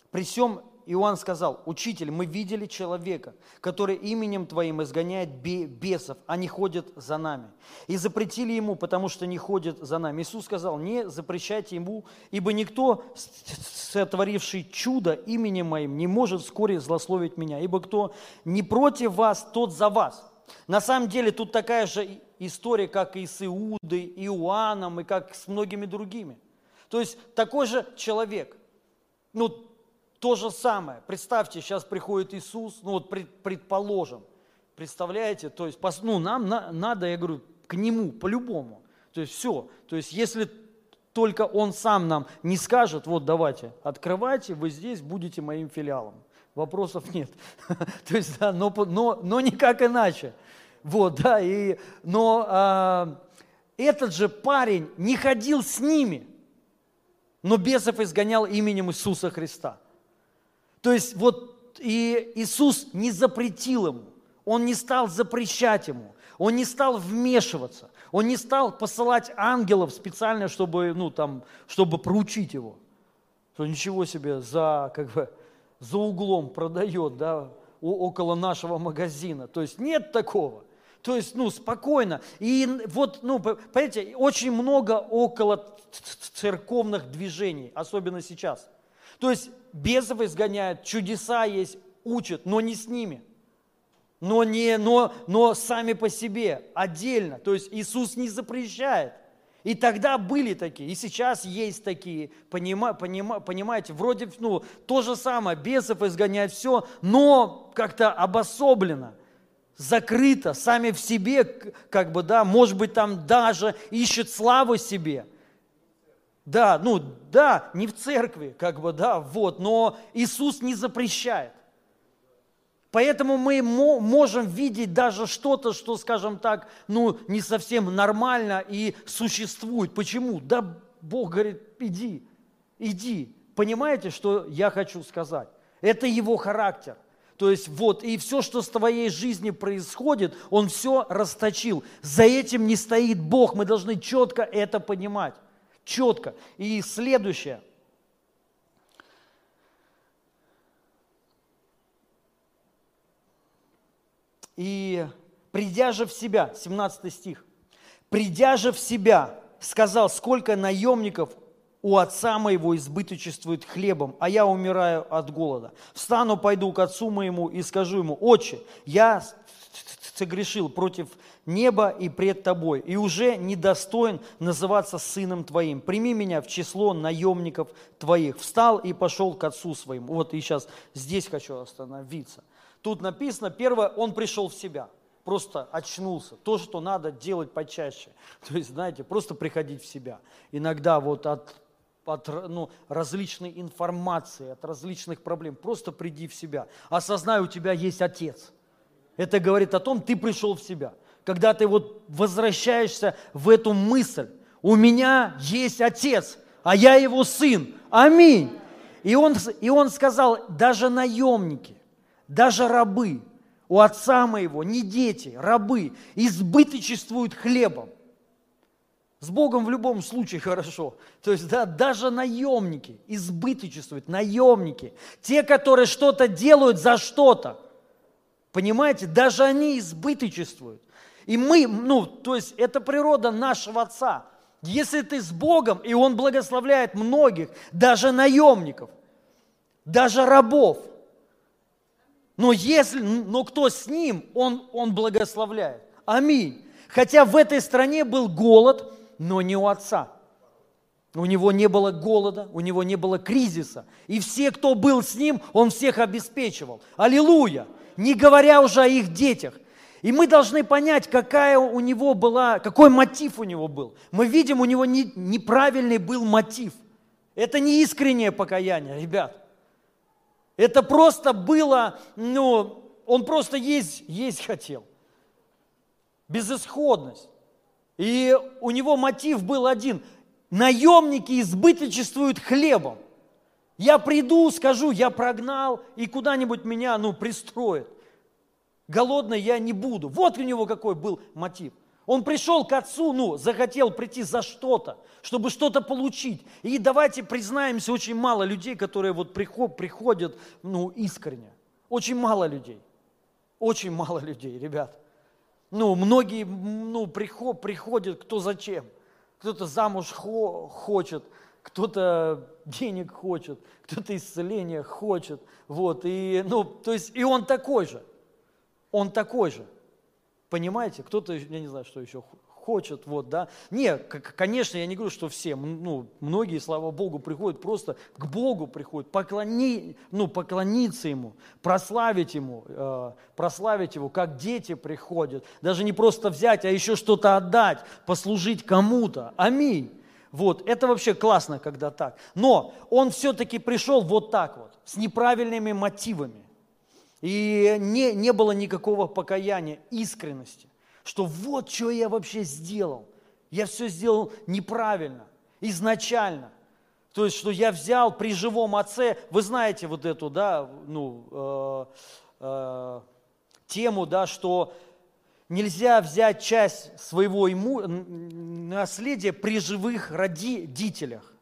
при всем Иоанн сказал, учитель, мы видели человека, который именем Твоим изгоняет бесов, они ходят за нами. И запретили ему, потому что не ходят за нами. Иисус сказал, не запрещайте ему, ибо никто, сотворивший чудо именем Моим, не может вскоре злословить меня, ибо кто не против вас, тот за вас. На самом деле тут такая же история, как и с Иудой, Иоанном, и как с многими другими. То есть такой же человек, ну, то же самое. Представьте, сейчас приходит Иисус, ну вот предположим, представляете, то есть ну, нам на, надо, я говорю, к Нему по-любому. То есть все. То есть если только Он сам нам не скажет, вот давайте, открывайте, вы здесь будете моим филиалом. Вопросов нет. <laughs> То есть, да, но, но, но никак иначе. Вот, да, и, но а, этот же парень не ходил с ними, но бесов изгонял именем Иисуса Христа. То есть вот и Иисус не запретил ему, Он не стал запрещать ему, Он не стал вмешиваться, Он не стал посылать ангелов специально, чтобы, ну, там, чтобы проучить его. Что ничего себе за, как бы, за углом продает, да, около нашего магазина. То есть нет такого. То есть, ну, спокойно. И вот, ну, понимаете, очень много около церковных движений, особенно сейчас. То есть бесов изгоняют, чудеса есть, учат, но не с ними. Но, не, но, но сами по себе, отдельно. То есть Иисус не запрещает. И тогда были такие, и сейчас есть такие, понима, понима, понимаете, вроде ну, то же самое, бесов изгонять все, но как-то обособленно, закрыто, сами в себе, как бы, да, может быть, там даже ищет славу себе – да, ну да, не в церкви, как бы, да, вот, но Иисус не запрещает. Поэтому мы можем видеть даже что-то, что, скажем так, ну, не совсем нормально и существует. Почему? Да Бог говорит, иди, иди. Понимаете, что я хочу сказать? Это его характер. То есть вот, и все, что с твоей жизнью происходит, он все расточил. За этим не стоит Бог, мы должны четко это понимать четко. И следующее. И придя же в себя, 17 стих, придя же в себя, сказал, сколько наемников у отца моего избыточествует хлебом, а я умираю от голода. Встану, пойду к отцу моему и скажу ему, отче, я согрешил против неба и пред тобой, и уже недостоин называться сыном твоим. Прими меня в число наемников твоих. Встал и пошел к отцу своему. Вот и сейчас здесь хочу остановиться. Тут написано, первое, он пришел в себя, просто очнулся. То, что надо делать почаще. <laughs> То есть, знаете, просто приходить в себя. Иногда вот от от ну, различной информации, от различных проблем. Просто приди в себя. Осознай, у тебя есть Отец. Это говорит о том, ты пришел в себя когда ты вот возвращаешься в эту мысль. У меня есть отец, а я его сын, Аминь. И он, и он сказал, даже наемники, даже рабы у отца моего, не дети, рабы, избыточествуют хлебом. С Богом в любом случае хорошо. То есть да, даже наемники избыточествуют, наемники, те, которые что-то делают за что-то. Понимаете, даже они избыточествуют. И мы, ну, то есть это природа нашего Отца. Если ты с Богом, и Он благословляет многих, даже наемников, даже рабов. Но если, но кто с Ним, Он, он благословляет. Аминь. Хотя в этой стране был голод, но не у Отца. У него не было голода, у него не было кризиса. И все, кто был с ним, он всех обеспечивал. Аллилуйя! Не говоря уже о их детях. И мы должны понять, какая у него была, какой мотив у него был. Мы видим, у него не, неправильный был мотив. Это не искреннее покаяние, ребят. Это просто было, ну, он просто есть, есть хотел. Безысходность. И у него мотив был один. Наемники избыточествуют хлебом. Я приду, скажу, я прогнал, и куда-нибудь меня, ну, пристроят голодный я не буду. Вот у него какой был мотив. Он пришел к отцу, ну, захотел прийти за что-то, чтобы что-то получить. И давайте признаемся, очень мало людей, которые вот приходят, ну, искренне. Очень мало людей. Очень мало людей, ребят. Ну, многие, ну, приход, приходят, кто зачем. Кто-то замуж хо, хочет, кто-то денег хочет, кто-то исцеления хочет. Вот, и, ну, то есть, и он такой же он такой же. Понимаете? Кто-то, я не знаю, что еще хочет, вот, да. Не, конечно, я не говорю, что все, ну, многие, слава Богу, приходят просто к Богу приходят, поклони, ну, поклониться Ему, прославить Ему, э, прославить Его, как дети приходят, даже не просто взять, а еще что-то отдать, послужить кому-то. Аминь. Вот, это вообще классно, когда так. Но он все-таки пришел вот так вот, с неправильными мотивами. И не, не было никакого покаяния, искренности, что вот что я вообще сделал. Я все сделал неправильно, изначально. То есть, что я взял при живом отце, вы знаете вот эту, да, ну, э, э, тему, да, что нельзя взять часть своего иму, наследия при живых родителях.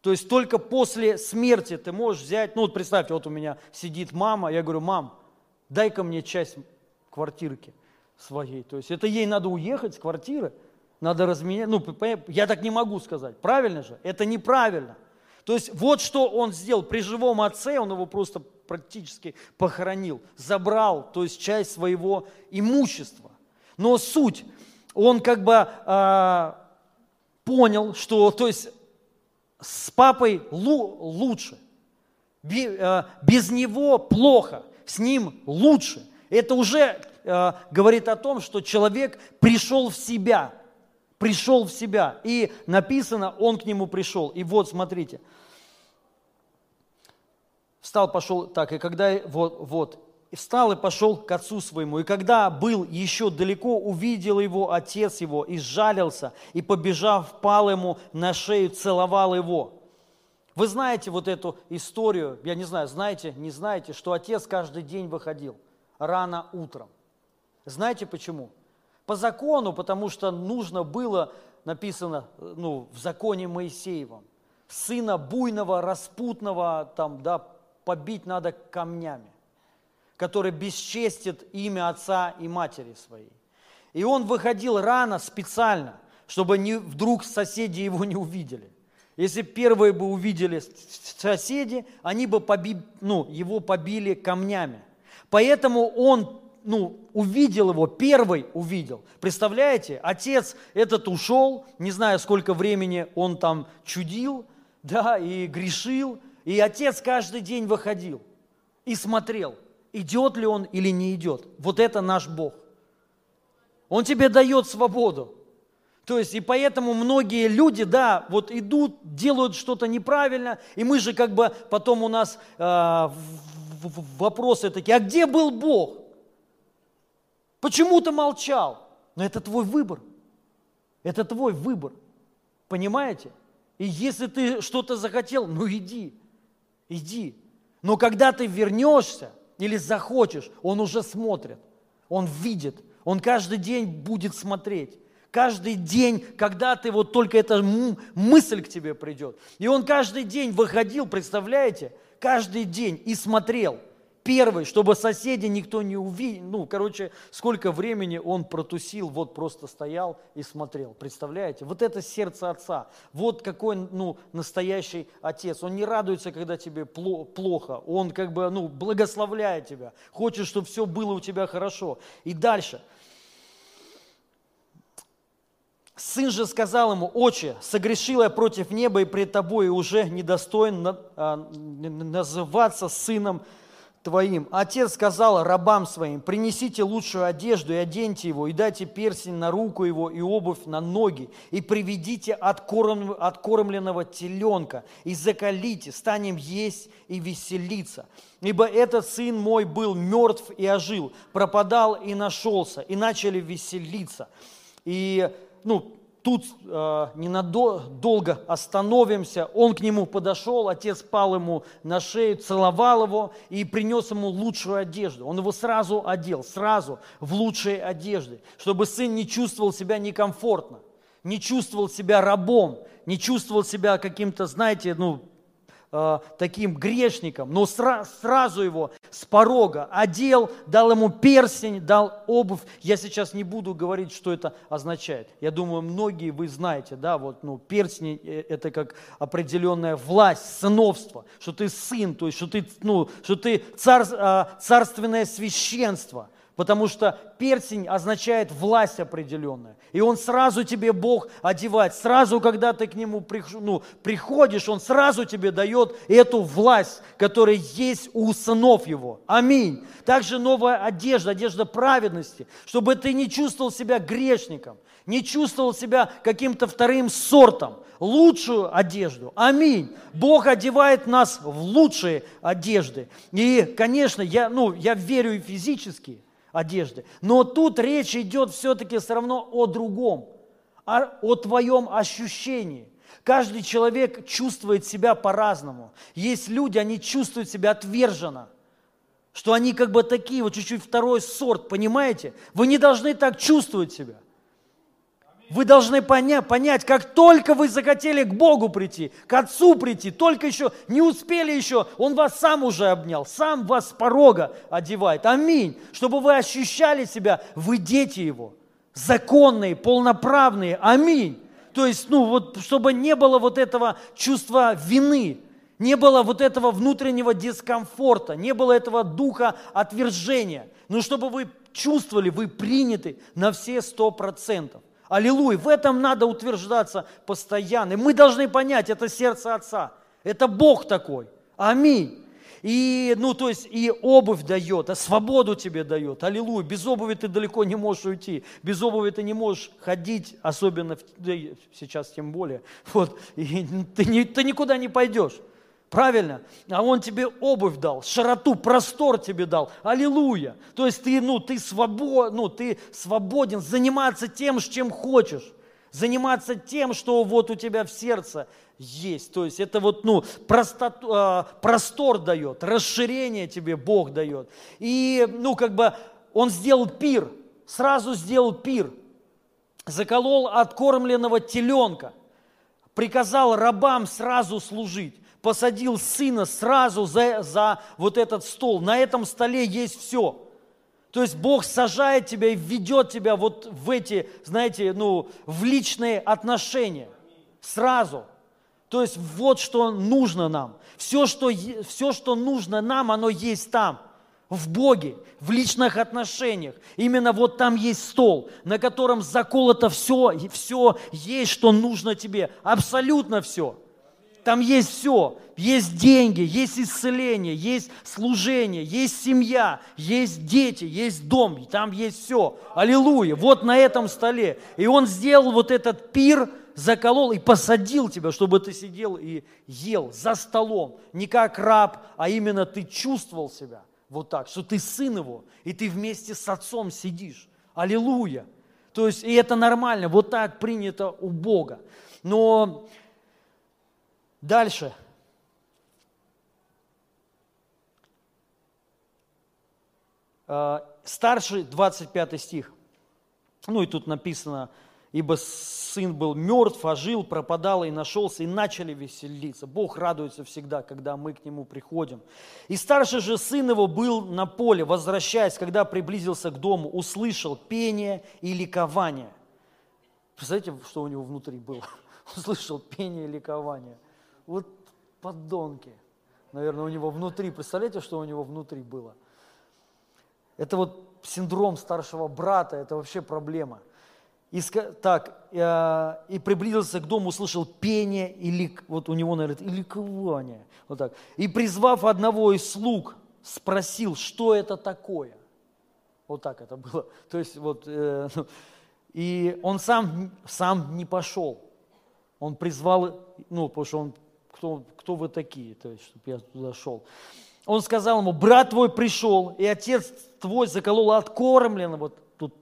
То есть только после смерти ты можешь взять, ну вот представьте, вот у меня сидит мама, я говорю, мам, дай-ка мне часть квартирки своей. То есть это ей надо уехать с квартиры, надо разменять. Ну, я так не могу сказать. Правильно же? Это неправильно. То есть вот что он сделал. При живом отце он его просто практически похоронил, забрал, то есть часть своего имущества. Но суть, он как бы э, понял, что то есть с папой лучше, а, без него плохо с ним лучше. Это уже э, говорит о том, что человек пришел в себя, пришел в себя. И написано, он к нему пришел. И вот, смотрите, встал, пошел, так, и когда, вот, вот, встал и пошел к отцу своему. И когда был еще далеко, увидел его отец его и сжалился, и, побежав, пал ему на шею, целовал его. Вы знаете вот эту историю, я не знаю, знаете, не знаете, что отец каждый день выходил рано утром. Знаете почему? По закону, потому что нужно было, написано ну, в законе Моисеевом, сына буйного, распутного, там, да, побить надо камнями, который бесчестит имя отца и матери своей. И он выходил рано специально, чтобы не, вдруг соседи его не увидели. Если первые бы увидели соседи, они бы поби, ну, его побили камнями. Поэтому он ну, увидел его, первый увидел. Представляете, отец этот ушел, не знаю, сколько времени он там чудил, да, и грешил, и отец каждый день выходил и смотрел, идет ли он или не идет. Вот это наш Бог. Он тебе дает свободу. То есть, и поэтому многие люди, да, вот идут, делают что-то неправильно, и мы же как бы, потом у нас э, вопросы такие, а где был Бог? Почему ты молчал? Но это твой выбор. Это твой выбор. Понимаете? И если ты что-то захотел, ну иди, иди. Но когда ты вернешься или захочешь, он уже смотрит, он видит, он каждый день будет смотреть. Каждый день, когда ты вот только эта мысль к тебе придет. И он каждый день выходил, представляете, каждый день и смотрел – Первый, чтобы соседи никто не увидел. Ну, короче, сколько времени он протусил, вот просто стоял и смотрел. Представляете? Вот это сердце отца. Вот какой, ну, настоящий отец. Он не радуется, когда тебе плохо. Он как бы, ну, благословляет тебя. Хочет, чтобы все было у тебя хорошо. И дальше. Сын же сказал ему, отче, согрешил я против неба и пред тобой, и уже недостоин а, называться сыном твоим. Отец сказал рабам своим, принесите лучшую одежду и оденьте его, и дайте перстень на руку его и обувь на ноги, и приведите откорм, откормленного теленка, и закалите, станем есть и веселиться. Ибо этот сын мой был мертв и ожил, пропадал и нашелся, и начали веселиться. И, ну, тут э, ненадолго остановимся. Он к нему подошел, отец пал ему на шею, целовал его и принес ему лучшую одежду. Он его сразу одел, сразу в лучшие одежды, чтобы сын не чувствовал себя некомфортно, не чувствовал себя рабом, не чувствовал себя каким-то, знаете, ну, э, таким грешником, но сра- сразу его с порога одел, дал ему перстень, дал обувь. Я сейчас не буду говорить, что это означает. Я думаю, многие вы знаете, да, вот, ну, перстень э, – это как определенная власть, сыновство, что ты сын, то есть, что ты, ну, что ты цар, э, царственное священство – Потому что перстень означает власть определенная. И он сразу тебе Бог одевает. Сразу, когда ты к нему ну, приходишь, он сразу тебе дает эту власть, которая есть у сынов его. Аминь. Также новая одежда, одежда праведности, чтобы ты не чувствовал себя грешником, не чувствовал себя каким-то вторым сортом. Лучшую одежду. Аминь. Бог одевает нас в лучшие одежды. И, конечно, я, ну, я верю и физически – одежды. Но тут речь идет все-таки все равно о другом, о, о твоем ощущении. Каждый человек чувствует себя по-разному. Есть люди, они чувствуют себя отверженно, что они как бы такие, вот чуть-чуть второй сорт, понимаете? Вы не должны так чувствовать себя – вы должны понять, понять, как только вы захотели к Богу прийти, к Отцу прийти, только еще не успели еще, Он вас сам уже обнял, сам вас с порога одевает. Аминь. Чтобы вы ощущали себя, вы дети Его, законные, полноправные. Аминь. То есть, ну вот, чтобы не было вот этого чувства вины, не было вот этого внутреннего дискомфорта, не было этого духа отвержения. Но чтобы вы чувствовали, вы приняты на все сто процентов. Аллилуйя. В этом надо утверждаться постоянно. И мы должны понять, это сердце Отца. Это Бог такой. Аминь. И, ну, то есть, и обувь дает, а свободу тебе дает. Аллилуйя. Без обуви ты далеко не можешь уйти. Без обуви ты не можешь ходить, особенно да, сейчас тем более. Вот, и ты, не, ты никуда не пойдешь. Правильно? А Он тебе обувь дал, широту, простор тебе дал. Аллилуйя. То есть ты, ну, ты, свобод, ну, ты свободен заниматься тем, чем хочешь. Заниматься тем, что вот у тебя в сердце есть. То есть это вот, ну, простоту, э, простор дает, расширение тебе Бог дает. И, ну, как бы он сделал пир, сразу сделал пир. Заколол откормленного теленка, приказал рабам сразу служить посадил сына сразу за, за вот этот стол. На этом столе есть все. То есть Бог сажает тебя и ведет тебя вот в эти, знаете, ну, в личные отношения. Сразу. То есть вот что нужно нам. Все что, все, что нужно нам, оно есть там в Боге, в личных отношениях. Именно вот там есть стол, на котором заколото все, все есть, что нужно тебе. Абсолютно все. Там есть все. Есть деньги, есть исцеление, есть служение, есть семья, есть дети, есть дом. Там есть все. Аллилуйя. Вот на этом столе. И он сделал вот этот пир, заколол и посадил тебя, чтобы ты сидел и ел за столом. Не как раб, а именно ты чувствовал себя вот так, что ты сын его, и ты вместе с отцом сидишь. Аллилуйя. То есть, и это нормально, вот так принято у Бога. Но Дальше. А, старший, 25 стих. Ну и тут написано, ибо сын был мертв, а жил, пропадал и нашелся, и начали веселиться. Бог радуется всегда, когда мы к нему приходим. И старший же сын его был на поле, возвращаясь, когда приблизился к дому, услышал пение и ликование. Представляете, что у него внутри было? <laughs> Услышал пение и ликование. Вот подонки. Наверное, у него внутри. Представляете, что у него внутри было? Это вот синдром старшего брата, это вообще проблема. И, так, э, и приблизился к дому, услышал пение, и лик, вот у него, наверное, и ликование. Вот так. И призвав одного из слуг, спросил, что это такое. Вот так это было. <laughs> То есть вот, э, и он сам, сам не пошел. Он призвал, ну, потому что он, кто, кто вы такие, то есть, чтобы я туда шел. Он сказал ему, брат твой пришел, и отец твой заколол откормленного, вот тут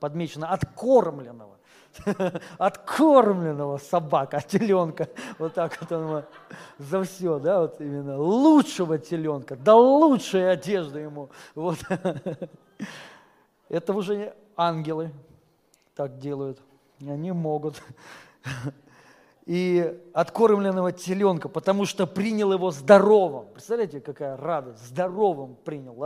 подмечено, откормленного, <laughs> откормленного собака, теленка, вот так вот он за все, да, вот именно. Лучшего теленка, да лучшая одежда ему, вот. <laughs> Это уже ангелы так делают, они могут <laughs> и откормленного теленка, потому что принял его здоровым. Представляете, какая радость, здоровым принял.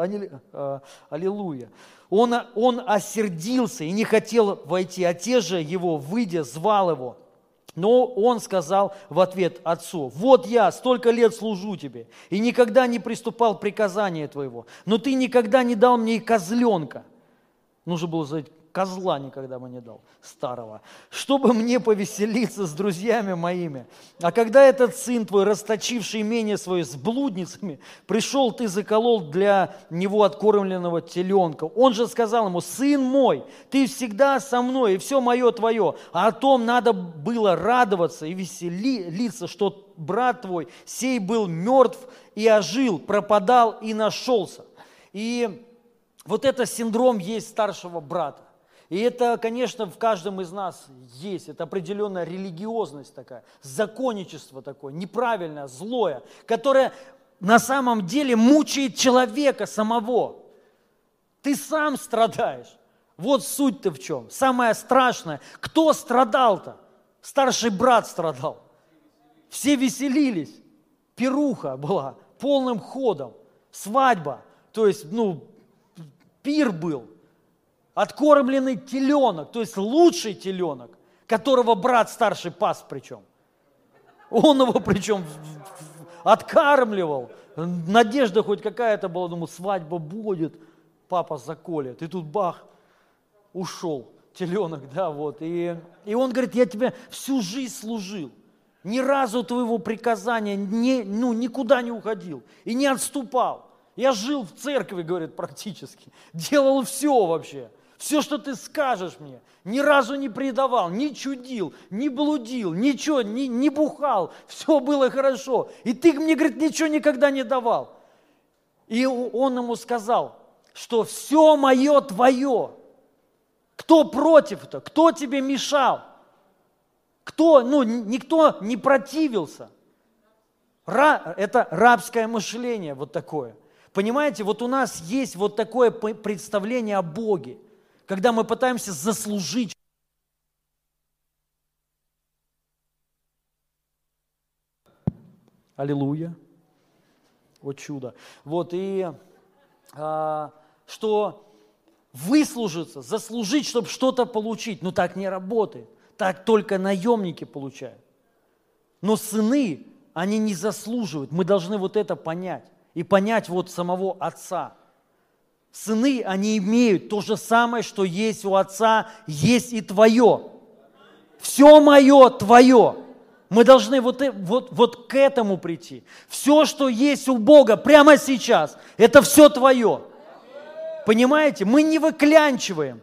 А, аллилуйя. Он, он осердился и не хотел войти, отец же его, выйдя, звал его. Но он сказал в ответ отцу, вот я столько лет служу тебе и никогда не приступал к приказанию твоего, но ты никогда не дал мне и козленка. Нужно было сказать, козла никогда бы не дал, старого, чтобы мне повеселиться с друзьями моими. А когда этот сын твой, расточивший имение свое с блудницами, пришел, ты заколол для него откормленного теленка. Он же сказал ему, сын мой, ты всегда со мной, и все мое твое. А о том надо было радоваться и веселиться, что брат твой, сей был мертв и ожил, пропадал и нашелся. И вот это синдром есть старшего брата. И это, конечно, в каждом из нас есть. Это определенная религиозность такая, законничество такое, неправильное, злое, которое на самом деле мучает человека самого. Ты сам страдаешь. Вот суть-то в чем. Самое страшное. Кто страдал-то? Старший брат страдал. Все веселились. Перуха была полным ходом. Свадьба. То есть, ну, пир был откормленный теленок, то есть лучший теленок, которого брат старший пас причем. Он его причем откармливал. Надежда хоть какая-то была, думаю, свадьба будет, папа заколет. И тут бах, ушел теленок, да, вот. И, и он говорит, я тебе всю жизнь служил. Ни разу твоего приказания не, ну, никуда не уходил и не отступал. Я жил в церкви, говорит, практически. Делал все вообще. Все, что ты скажешь мне, ни разу не предавал, не чудил, не блудил, ничего, не, не бухал, все было хорошо. И ты мне, говорит, ничего никогда не давал. И он ему сказал, что все мое твое. Кто против-то? Кто тебе мешал? Кто, ну, никто не противился. Ра, это рабское мышление вот такое. Понимаете, вот у нас есть вот такое представление о Боге – когда мы пытаемся заслужить Аллилуйя. Вот чудо. Вот и а, что выслужиться, заслужить, чтобы что-то получить. Ну так не работает. Так только наемники получают. Но сыны, они не заслуживают. Мы должны вот это понять. И понять вот самого отца. Сыны, они имеют то же самое, что есть у Отца, есть и твое. Все мое твое. Мы должны вот, вот, вот к этому прийти. Все, что есть у Бога прямо сейчас, это все твое. Понимаете? Мы не выклянчиваем,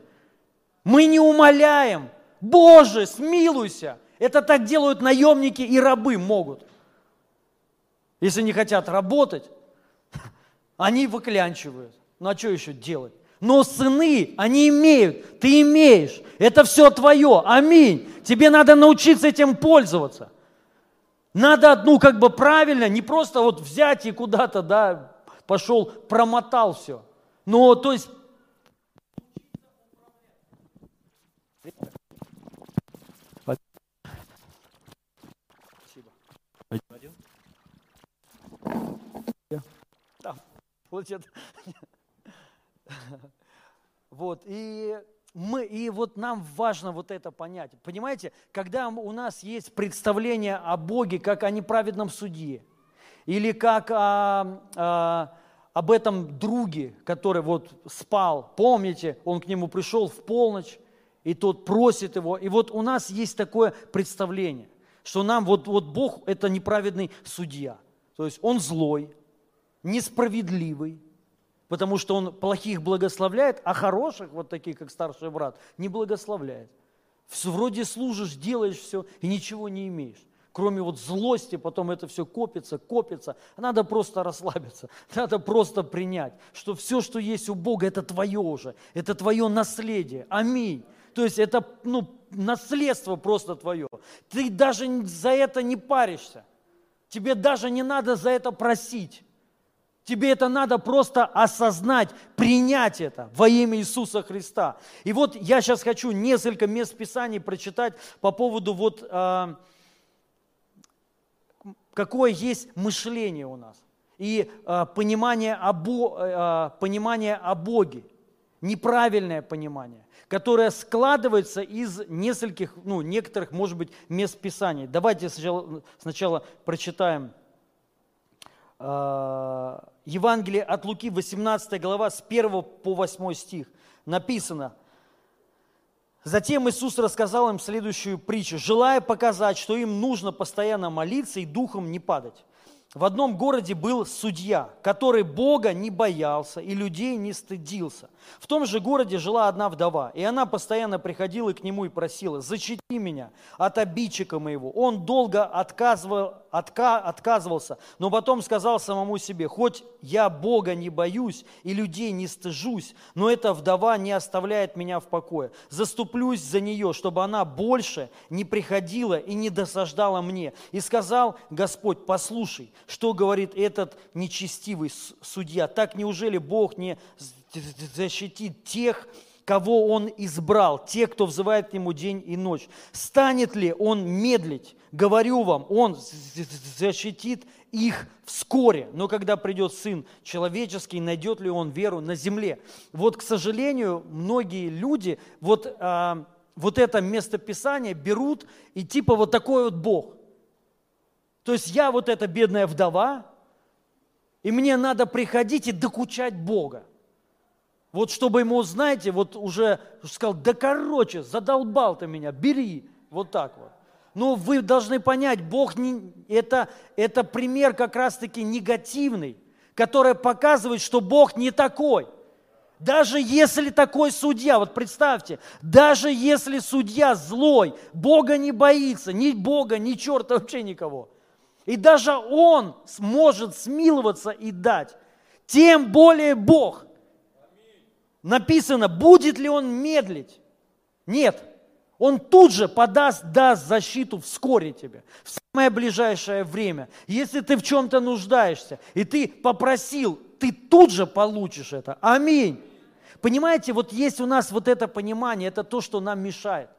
мы не умоляем. Боже, смилуйся. Это так делают наемники и рабы могут. Если не хотят работать, <laughs> они выклянчивают. Ну а что еще делать? Но сыны, они имеют, ты имеешь. Это все твое. Аминь. Тебе надо научиться этим пользоваться. Надо, ну, как бы правильно, не просто вот взять и куда-то, да, пошел, промотал все. Но, то есть, Там, вот это. Вот, и мы, и вот нам важно вот это понять. Понимаете, когда у нас есть представление о Боге как о неправедном судье, или как о, о, об этом друге, который вот спал, помните, он к нему пришел в полночь, и тот просит его. И вот у нас есть такое представление, что нам вот, вот Бог – это неправедный судья. То есть он злой, несправедливый, потому что он плохих благословляет, а хороших, вот таких, как старший брат, не благословляет. Вроде служишь, делаешь все и ничего не имеешь. Кроме вот злости, потом это все копится, копится. Надо просто расслабиться, <laughs> надо просто принять, что все, что есть у Бога, это твое уже, это твое наследие. Аминь. То есть это ну, наследство просто твое. Ты даже за это не паришься. Тебе даже не надо за это просить. Тебе это надо просто осознать, принять это во имя Иисуса Христа. И вот я сейчас хочу несколько мест Писаний прочитать по поводу вот э, какое есть мышление у нас и э, понимание, о, э, понимание о Боге, неправильное понимание, которое складывается из нескольких, ну, некоторых, может быть, мест Писаний. Давайте сначала, сначала прочитаем э, Евангелие от Луки, 18 глава, с 1 по 8 стих. Написано, Затем Иисус рассказал им следующую притчу, желая показать, что им нужно постоянно молиться и духом не падать. В одном городе был судья, который Бога не боялся и людей не стыдился. В том же городе жила одна вдова, и она постоянно приходила к нему и просила, «Защити меня от обидчика моего». Он долго отказывал, отка, отказывался, но потом сказал самому себе, «Хоть я Бога не боюсь и людей не стыжусь, но эта вдова не оставляет меня в покое. Заступлюсь за нее, чтобы она больше не приходила и не досаждала мне». И сказал Господь, «Послушай, что говорит этот нечестивый судья? Так неужели Бог не защитит тех, кого Он избрал, тех, кто взывает к Нему день и ночь. Станет ли Он медлить? Говорю вам, Он защитит их вскоре. Но когда придет Сын Человеческий, найдет ли Он веру на земле? Вот, к сожалению, многие люди вот, а, вот это местописание берут и типа вот такой вот Бог. То есть я вот эта бедная вдова, и мне надо приходить и докучать Бога. Вот чтобы ему, знаете, вот уже сказал, да короче, задолбал ты меня, бери. Вот так вот. Но вы должны понять, Бог не, это, это пример как раз-таки негативный, который показывает, что Бог не такой. Даже если такой судья, вот представьте, даже если судья злой, Бога не боится, ни Бога, ни черта, вообще никого. И даже он сможет смиловаться и дать. Тем более Бог написано, будет ли он медлить? Нет. Он тут же подаст, даст защиту вскоре тебе, в самое ближайшее время. Если ты в чем-то нуждаешься, и ты попросил, ты тут же получишь это. Аминь. Понимаете, вот есть у нас вот это понимание, это то, что нам мешает.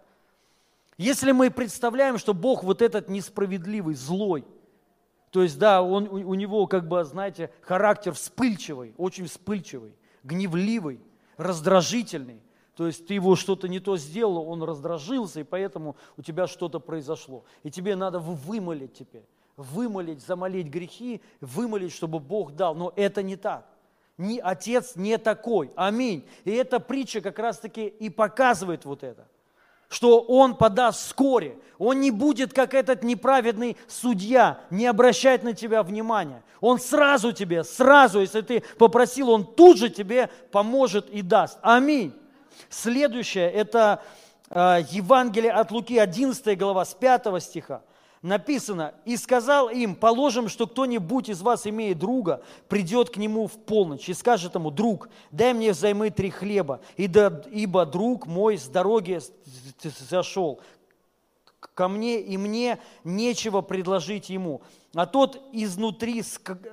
Если мы представляем, что Бог вот этот несправедливый, злой, то есть, да, он, у, у него, как бы, знаете, характер вспыльчивый, очень вспыльчивый, гневливый, раздражительный. То есть ты его что-то не то сделал, он раздражился, и поэтому у тебя что-то произошло. И тебе надо вымолить теперь. Вымолить, замолить грехи, вымолить, чтобы Бог дал. Но это не так. Ни, отец не такой. Аминь. И эта притча как раз-таки и показывает вот это что он подаст вскоре. Он не будет, как этот неправедный судья, не обращать на тебя внимания. Он сразу тебе, сразу, если ты попросил, он тут же тебе поможет и даст. Аминь. Следующее, это э, Евангелие от Луки, 11 глава, с 5 стиха написано, «И сказал им, положим, что кто-нибудь из вас, имея друга, придет к нему в полночь и скажет ему, друг, дай мне взаймы три хлеба, ибо друг мой с дороги зашел, ко мне, и мне нечего предложить ему. А тот изнутри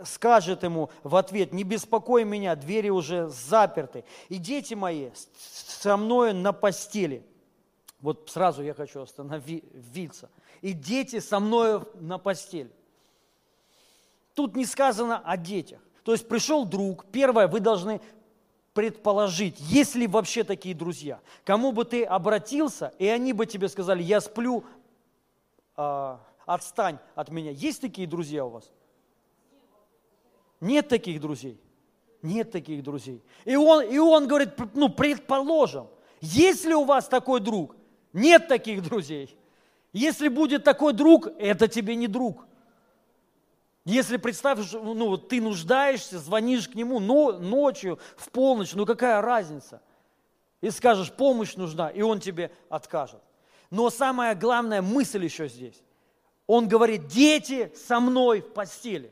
скажет ему в ответ, не беспокой меня, двери уже заперты. И дети мои со мною на постели. Вот сразу я хочу остановиться. И дети со мною на постели. Тут не сказано о детях. То есть пришел друг, первое, вы должны предположить, есть ли вообще такие друзья. Кому бы ты обратился, и они бы тебе сказали, я сплю, э, отстань от меня. Есть такие друзья у вас? Нет таких друзей. Нет таких друзей. И он, и он говорит, ну, предположим, есть ли у вас такой друг? Нет таких друзей. Если будет такой друг, это тебе не друг. Если представишь, ну, ты нуждаешься, звонишь к нему но, ночью, в полночь, ну какая разница? И скажешь, помощь нужна, и он тебе откажет. Но самая главная мысль еще здесь. Он говорит, дети со мной в постели.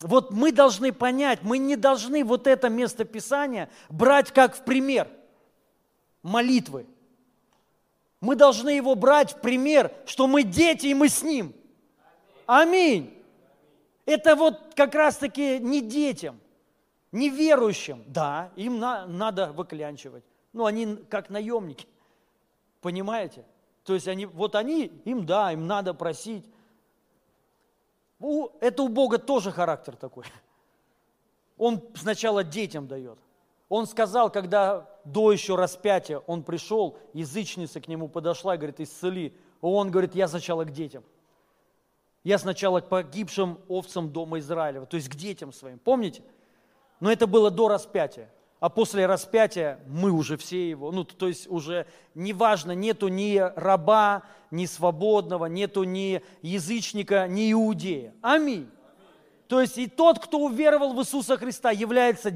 Вот мы должны понять, мы не должны вот это место Писания брать как в пример молитвы. Мы должны его брать в пример, что мы дети, и мы с ним – Аминь. Это вот как раз-таки не детям, не верующим. Да, им на, надо выклянчивать. Но они как наемники. Понимаете? То есть они, вот они, им да, им надо просить. Это у Бога тоже характер такой. Он сначала детям дает. Он сказал, когда до еще распятия он пришел, язычница к нему подошла и говорит, исцели. Он говорит, я сначала к детям. Я сначала к погибшим овцам дома Израилева, то есть к детям своим. Помните? Но это было до распятия. А после распятия мы уже все его, ну то есть уже неважно, нету ни раба, ни свободного, нету ни язычника, ни иудея. Аминь. То есть и тот, кто уверовал в Иисуса Христа, является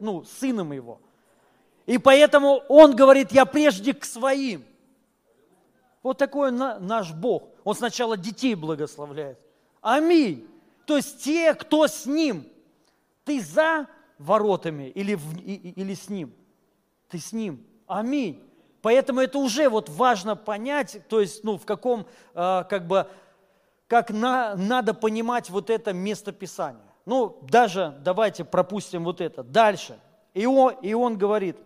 ну, сыном его. И поэтому он говорит, я прежде к своим. Вот такой наш Бог. Он сначала детей благословляет. Аминь. То есть те, кто с ним. Ты за воротами или, в, или с ним? Ты с ним. Аминь. Поэтому это уже вот важно понять, то есть, ну, в каком, э, как бы, как на, надо понимать вот это местописание. Ну, даже давайте пропустим вот это. Дальше. И он, и он говорит,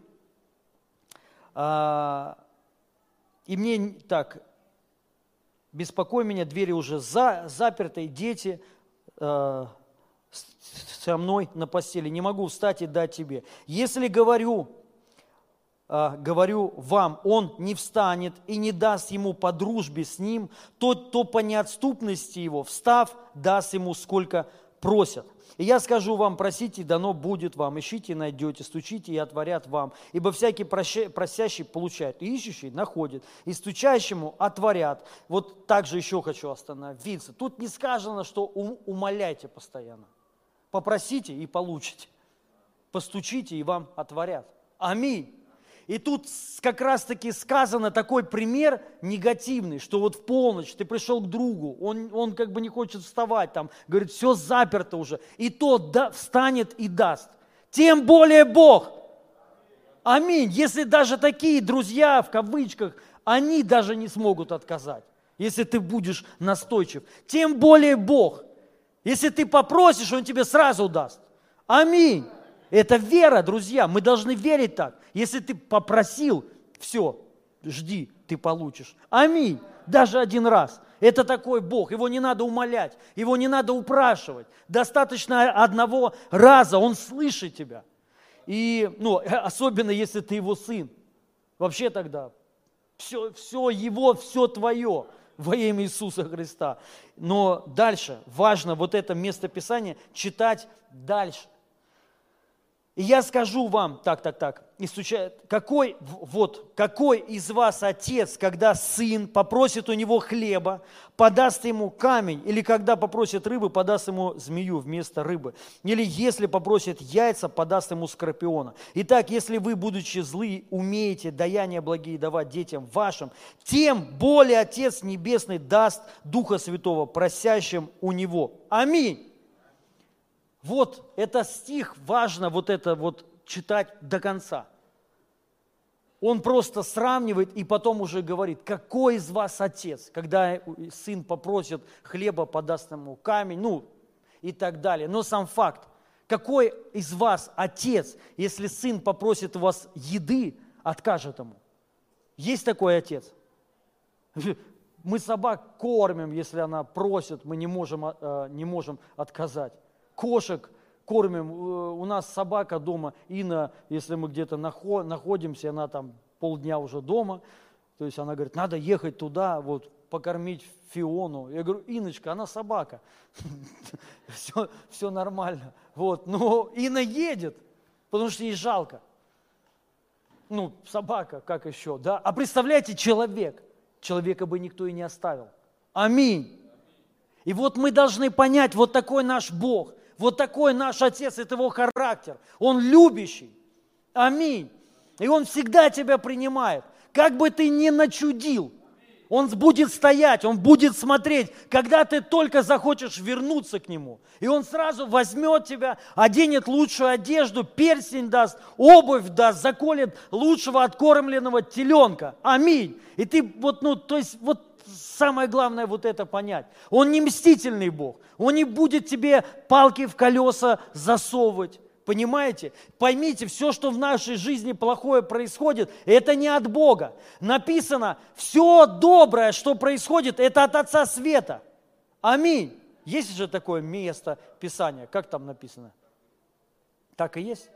э, и мне так, беспокой меня, двери уже за, заперты, дети э, со мной на постели, не могу встать и дать тебе. Если говорю, э, говорю вам, он не встанет и не даст ему по дружбе с ним, то, то по неотступности его, встав, даст ему сколько просят. И я скажу вам, просите, дано будет вам, ищите, найдете, стучите и отворят вам. Ибо всякий просящий получает, и ищущий находит, и стучащему отворят. Вот так же еще хочу остановиться. Тут не сказано, что умоляйте постоянно. Попросите и получите. Постучите и вам отворят. Аминь. И тут как раз-таки сказано такой пример негативный, что вот в полночь ты пришел к другу, он, он как бы не хочет вставать, там, говорит, все заперто уже, и тот да, встанет и даст. Тем более Бог. Аминь. Если даже такие друзья, в кавычках, они даже не смогут отказать, если ты будешь настойчив. Тем более Бог. Если ты попросишь, Он тебе сразу даст. Аминь. Это вера, друзья. Мы должны верить так. Если ты попросил, все, жди, ты получишь. Аминь. Даже один раз. Это такой Бог. Его не надо умолять, его не надо упрашивать. Достаточно одного раза, он слышит тебя. И, ну, <laughs> особенно если ты его сын. Вообще тогда все, все его, все твое во имя Иисуса Христа. Но дальше важно вот это место Писания читать дальше. И я скажу вам, так, так, так, стучает, какой, вот, какой из вас отец, когда сын попросит у него хлеба, подаст ему камень, или когда попросит рыбы, подаст ему змею вместо рыбы, или если попросит яйца, подаст ему скорпиона. Итак, если вы, будучи злы, умеете даяния благие давать детям вашим, тем более Отец Небесный даст Духа Святого просящим у Него. Аминь. Вот это стих, важно вот это вот читать до конца. он просто сравнивает и потом уже говорит, какой из вас отец, когда сын попросит хлеба, подаст ему камень, ну и так далее. Но сам факт, какой из вас отец, если сын попросит у вас еды, откажет ему? Есть такой отец? <laughs> Мы собак кормим, если она просит, мы не можем, э, не можем отказать. Кошек кормим. Э, у нас собака дома, Ина, если мы где-то находимся, она там полдня уже дома, то есть она говорит, надо ехать туда, вот, покормить Фиону. Я говорю, Иночка, она собака. <laughs> все, все нормально. Вот, но Ина едет, потому что ей жалко. Ну, собака, как еще, да? А представляете, человек, человека бы никто и не оставил. Аминь. И вот мы должны понять, вот такой наш Бог, вот такой наш Отец, это его характер. Он любящий. Аминь. И Он всегда тебя принимает. Как бы ты ни начудил, он будет стоять, Он будет смотреть, когда ты только захочешь вернуться к Нему. И Он сразу возьмет тебя, оденет лучшую одежду, перстень даст, обувь даст, заколет лучшего откормленного теленка. Аминь. И ты вот, ну, то есть вот самое главное вот это понять. Он не мстительный Бог. Он не будет тебе палки в колеса засовывать. Понимаете? Поймите, все, что в нашей жизни плохое происходит, это не от Бога. Написано, все доброе, что происходит, это от Отца Света. Аминь. Есть же такое место Писания? Как там написано? Так и есть.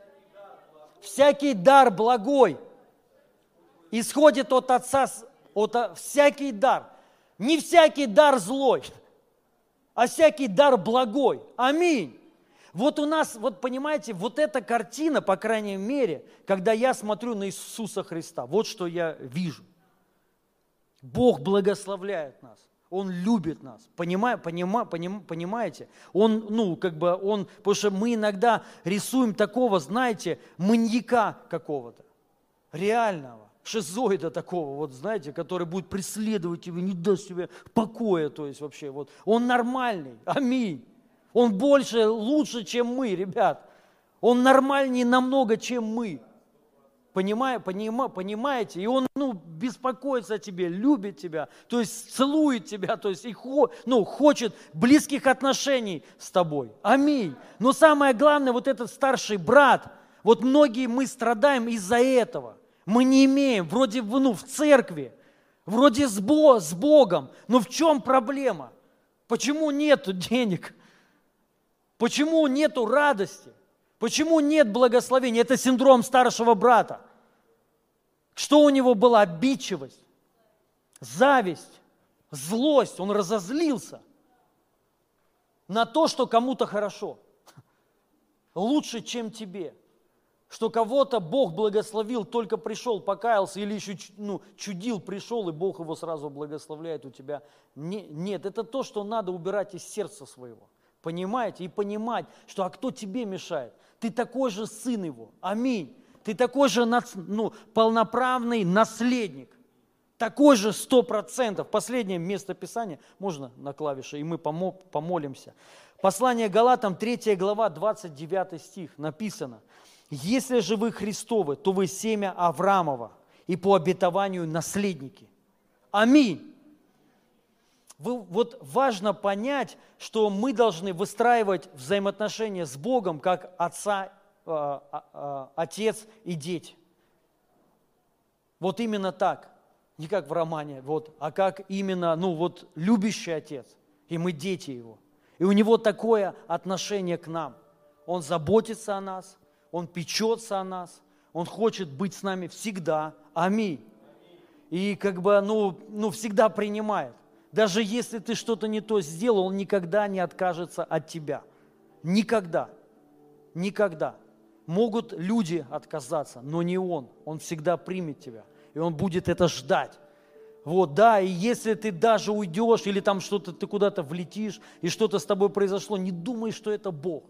Всякий дар благой исходит от Отца, от, всякий дар. Не всякий дар злой, а всякий дар благой. Аминь. Вот у нас, вот понимаете, вот эта картина, по крайней мере, когда я смотрю на Иисуса Христа, вот что я вижу. Бог благословляет нас. Он любит нас. Понимая, понима, поним, понимаете? Он, ну, как бы, он, потому что мы иногда рисуем такого, знаете, маньяка какого-то, реального, шизоида такого, вот, знаете, который будет преследовать его, не даст себе покоя, то есть вообще, вот. Он нормальный, аминь. Он больше, лучше, чем мы, ребят. Он нормальнее намного, чем мы. Понимая, понима, понимаете? И он ну, беспокоится о тебе, любит тебя, то есть целует тебя, то есть и хо, ну, хочет близких отношений с тобой. Аминь. Но самое главное, вот этот старший брат, вот многие мы страдаем из-за этого. Мы не имеем, вроде ну, в церкви, вроде с, Бо, с Богом, но в чем проблема? Почему нет денег? Почему нету радости? Почему нет благословения? Это синдром старшего брата. Что у него была? Обидчивость, зависть, злость. Он разозлился на то, что кому-то хорошо. Лучше, чем тебе. Что кого-то Бог благословил, только пришел, покаялся или еще ну, чудил, пришел, и Бог его сразу благословляет у тебя. Не, нет, это то, что надо убирать из сердца своего. Понимаете? И понимать, что а кто тебе мешает? Ты такой же сын его. Аминь. Ты такой же ну, полноправный наследник. Такой же сто процентов. Последнее место Писания. Можно на клавише, и мы помолимся. Послание Галатам, 3 глава, 29 стих. Написано. Если же вы Христовы, то вы семя Авраамова и по обетованию наследники. Аминь вот важно понять, что мы должны выстраивать взаимоотношения с Богом как отца, э, а, э, отец и дети. Вот именно так, не как в романе, вот, а как именно, ну вот, любящий отец, и мы дети его. И у него такое отношение к нам. Он заботится о нас, он печется о нас, он хочет быть с нами всегда. Аминь. И как бы, ну, ну всегда принимает. Даже если ты что-то не то сделал, он никогда не откажется от тебя. Никогда. Никогда. Могут люди отказаться, но не он. Он всегда примет тебя. И он будет это ждать. Вот, да, и если ты даже уйдешь или там что-то, ты куда-то влетишь, и что-то с тобой произошло, не думай, что это Бог.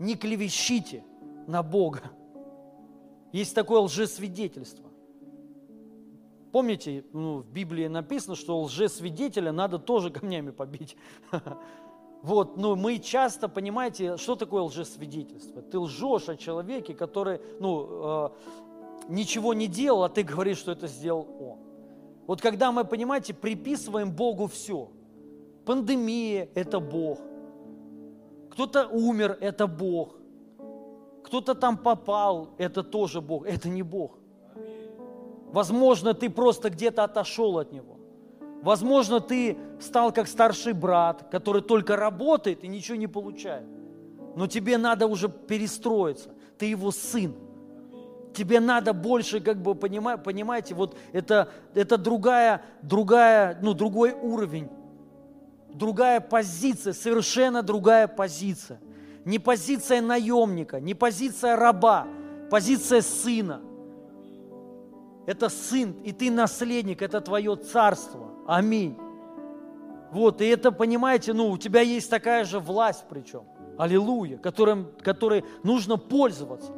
Не клевещите на Бога. Есть такое лжесвидетельство. Помните, ну, в Библии написано, что лжесвидетеля надо тоже камнями побить. <laughs> Вот, ну, мы часто, понимаете, что такое лжесвидетельство? Ты лжешь о человеке, который, ну, э, ничего не делал, а ты говоришь, что это сделал Он. Вот когда мы, понимаете, приписываем Богу все. Пандемия – это Бог. Кто-то умер – это Бог. Кто-то там попал – это тоже Бог. Это не Бог. Возможно, ты просто где-то отошел от Него. Возможно, ты стал как старший брат, который только работает и ничего не получает. Но тебе надо уже перестроиться. Ты его сын. Тебе надо больше, как бы, понимаете, вот это, это другая, другая, ну, другой уровень, другая позиция, совершенно другая позиция. Не позиция наемника, не позиция раба, позиция сына. Это сын, и ты наследник, это твое царство. Аминь. Вот, и это, понимаете, ну, у тебя есть такая же власть причем. Аллилуйя, которым, которой нужно пользоваться.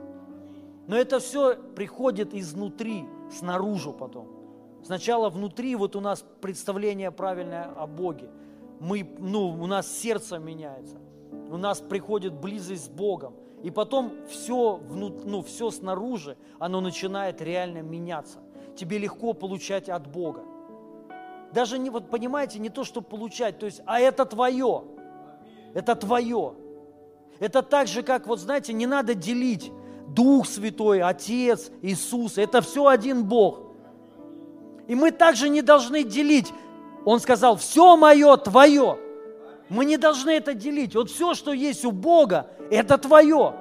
Но это все приходит изнутри, снаружи потом. Сначала внутри вот у нас представление правильное о Боге. Мы, ну, у нас сердце меняется. У нас приходит близость с Богом. И потом все, внут, ну, все снаружи, оно начинает реально меняться. Тебе легко получать от Бога. Даже не, вот понимаете, не то, что получать, то есть, а это твое. Это твое. Это так же, как, вот знаете, не надо делить Дух Святой, Отец, Иисус. Это все один Бог. И мы также не должны делить. Он сказал, все мое, твое. Мы не должны это делить. Вот все, что есть у Бога, это твое.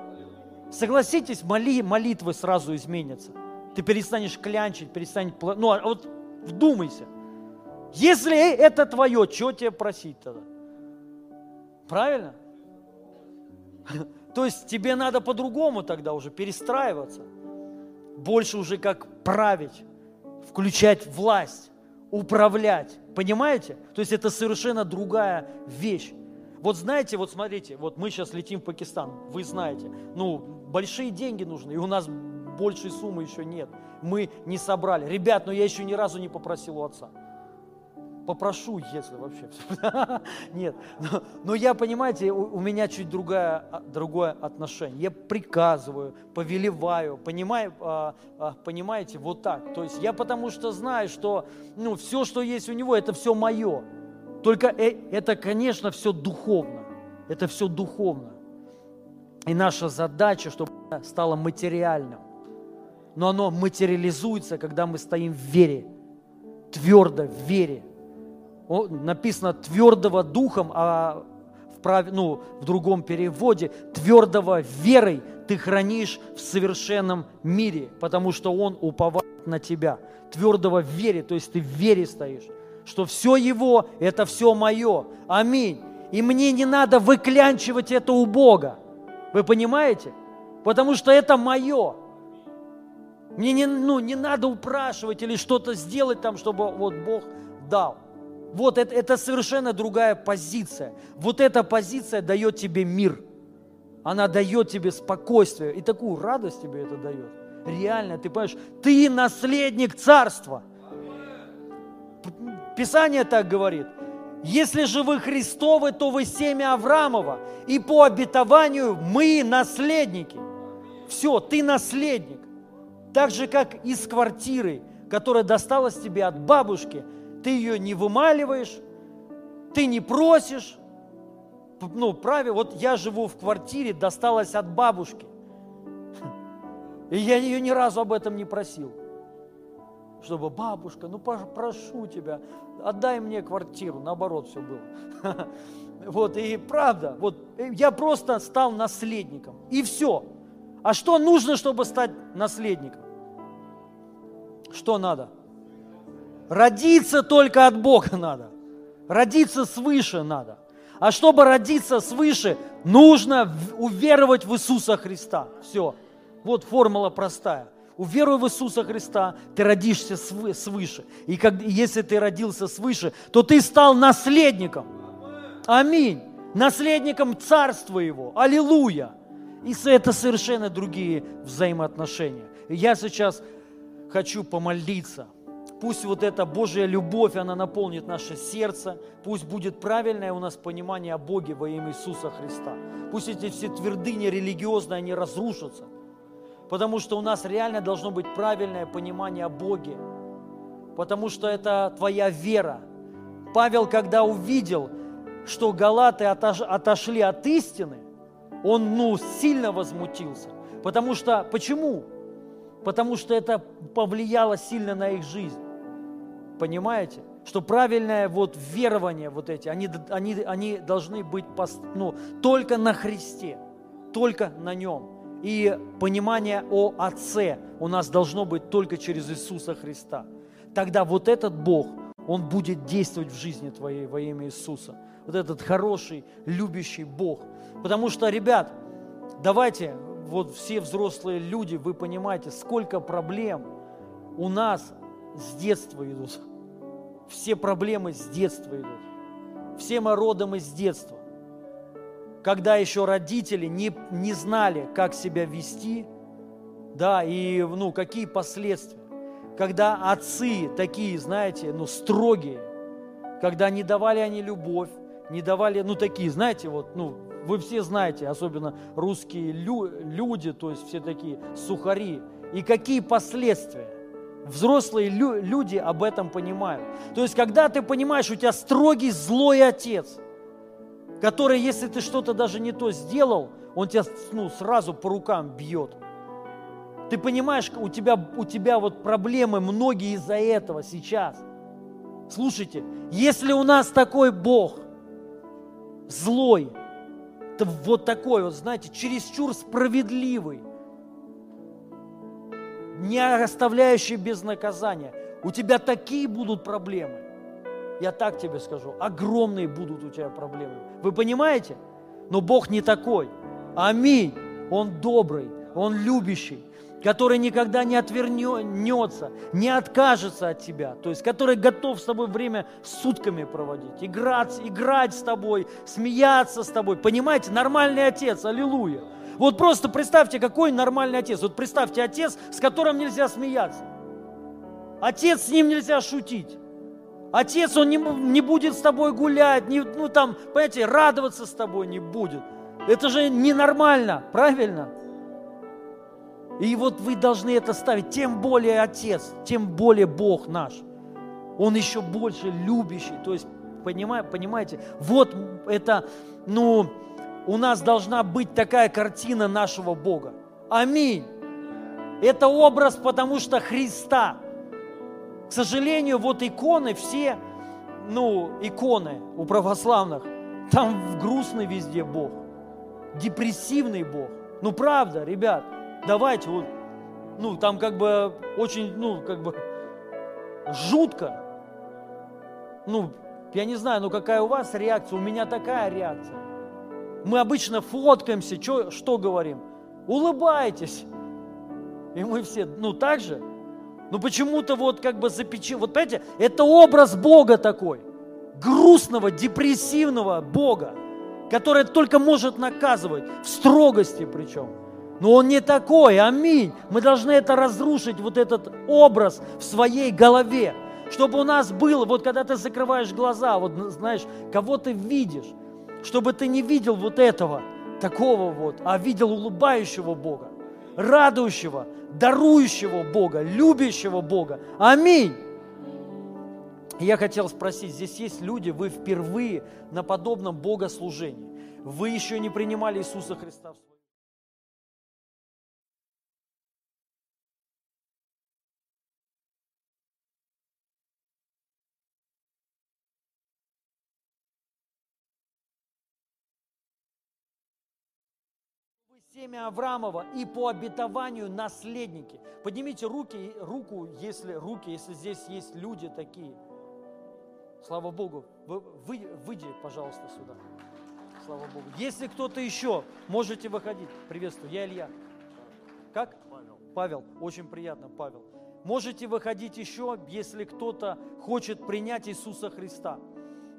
Согласитесь, моли, молитвы сразу изменятся. Ты перестанешь клянчить, перестанешь... Ну, а вот вдумайся – если это твое, что тебе просить тогда? Правильно? <laughs> То есть тебе надо по-другому тогда уже перестраиваться. Больше уже как править, включать власть, управлять. Понимаете? То есть это совершенно другая вещь. Вот знаете, вот смотрите, вот мы сейчас летим в Пакистан, вы знаете, ну, большие деньги нужны, и у нас большей суммы еще нет. Мы не собрали. Ребят, но ну я еще ни разу не попросил у отца попрошу, если вообще. <laughs> Нет, но, но я, понимаете, у, у меня чуть другое, а, другое отношение. Я приказываю, повелеваю, понимаю, а, а, понимаете, вот так. То есть я потому что знаю, что ну, все, что есть у него, это все мое. Только э, это, конечно, все духовно. Это все духовно. И наша задача, чтобы стало материальным. Но оно материализуется, когда мы стоим в вере, твердо в вере написано твердого духом, а в, прав... ну, в другом переводе твердого верой ты хранишь в совершенном мире, потому что Он уповает на тебя. Твердого вере, то есть ты в вере стоишь, что все Его – это все мое. Аминь. И мне не надо выклянчивать это у Бога. Вы понимаете? Потому что это мое. Мне не, ну, не надо упрашивать или что-то сделать там, чтобы вот Бог дал. Вот это, это совершенно другая позиция. Вот эта позиция дает тебе мир. Она дает тебе спокойствие. И такую радость тебе это дает. Реально, ты понимаешь, ты наследник царства. Писание так говорит. Если же вы Христовы, то вы семя Авраамова. И по обетованию мы наследники. Все, ты наследник. Так же, как из квартиры, которая досталась тебе от бабушки – ты ее не вымаливаешь, ты не просишь. Ну, праве, вот я живу в квартире, досталась от бабушки. И я ее ни разу об этом не просил. Чтобы бабушка, ну прошу тебя, отдай мне квартиру. Наоборот все было. <laughs> Вот, и правда, вот я просто стал наследником. И все. А что нужно, чтобы стать наследником? Что надо? Родиться только от Бога надо. Родиться свыше надо. А чтобы родиться свыше, нужно уверовать в Иисуса Христа. Все. Вот формула простая. Уверуй в Иисуса Христа, ты родишься свыше. И как, если ты родился свыше, то ты стал наследником. Аминь. Наследником Царства Его. Аллилуйя. И это совершенно другие взаимоотношения. Я сейчас хочу помолиться – Пусть вот эта Божья любовь, она наполнит наше сердце. Пусть будет правильное у нас понимание о Боге во имя Иисуса Христа. Пусть эти все твердыни религиозные, они разрушатся. Потому что у нас реально должно быть правильное понимание о Боге. Потому что это твоя вера. Павел, когда увидел, что галаты отошли от истины, он ну, сильно возмутился. Потому что, почему? Потому что это повлияло сильно на их жизнь. Понимаете? Что правильное вот верование вот эти, они, они, они должны быть ну, только на Христе, только на Нем. И понимание о Отце у нас должно быть только через Иисуса Христа. Тогда вот этот Бог, Он будет действовать в жизни твоей во имя Иисуса. Вот этот хороший, любящий Бог. Потому что, ребят, давайте, вот все взрослые люди, вы понимаете, сколько проблем у нас с детства идут. Все проблемы с детства идут. Все мы родом из детства когда еще родители не, не знали, как себя вести, да, и, ну, какие последствия. Когда отцы такие, знаете, ну, строгие, когда не давали они любовь, не давали, ну, такие, знаете, вот, ну, вы все знаете, особенно русские лю- люди, то есть все такие сухари. И какие последствия? Взрослые лю- люди об этом понимают. То есть, когда ты понимаешь, у тебя строгий злой отец – который, если ты что-то даже не то сделал, он тебя ну, сразу по рукам бьет. Ты понимаешь, у тебя, у тебя вот проблемы многие из-за этого сейчас. Слушайте, если у нас такой Бог, злой, то вот такой вот, знаете, чересчур справедливый, не оставляющий без наказания, у тебя такие будут проблемы – я так тебе скажу, огромные будут у тебя проблемы. Вы понимаете? Но Бог не такой. Аминь. Он добрый, Он любящий, который никогда не отвернется, не откажется от тебя, то есть который готов с тобой время сутками проводить, играть, играть с тобой, смеяться с тобой. Понимаете? Нормальный отец, аллилуйя. Вот просто представьте, какой нормальный отец. Вот представьте отец, с которым нельзя смеяться. Отец, с ним нельзя шутить. Отец, он не, не будет с тобой гулять, не, ну там, понимаете, радоваться с тобой не будет. Это же ненормально, правильно? И вот вы должны это ставить. Тем более Отец, тем более Бог наш. Он еще больше любящий. То есть, понимаете, понимаете, вот это, ну, у нас должна быть такая картина нашего Бога. Аминь. Это образ, потому что Христа – к сожалению, вот иконы все, ну, иконы у православных, там грустный везде Бог, депрессивный Бог. Ну, правда, ребят, давайте вот, ну, там как бы очень, ну, как бы жутко. Ну, я не знаю, ну какая у вас реакция, у меня такая реакция. Мы обычно фоткаемся, что, что говорим? Улыбайтесь. И мы все, ну так же, но почему-то вот как бы запечи... Вот понимаете, это образ Бога такой. Грустного, депрессивного Бога, который только может наказывать, в строгости причем. Но он не такой, аминь. Мы должны это разрушить, вот этот образ в своей голове, чтобы у нас было, вот когда ты закрываешь глаза, вот знаешь, кого ты видишь, чтобы ты не видел вот этого, такого вот, а видел улыбающего Бога, радующего, дарующего Бога, любящего Бога. Аминь. Я хотел спросить, здесь есть люди, вы впервые на подобном богослужении. Вы еще не принимали Иисуса Христа семя Авраамова и по обетованию наследники. Поднимите руки, руку, если руки, если здесь есть люди такие. Слава Богу. Вы, вы, выйди, пожалуйста, сюда. Слава Богу. Если кто-то еще, можете выходить. Приветствую, я Илья. Как? Павел. Павел, очень приятно, Павел. Можете выходить еще, если кто-то хочет принять Иисуса Христа.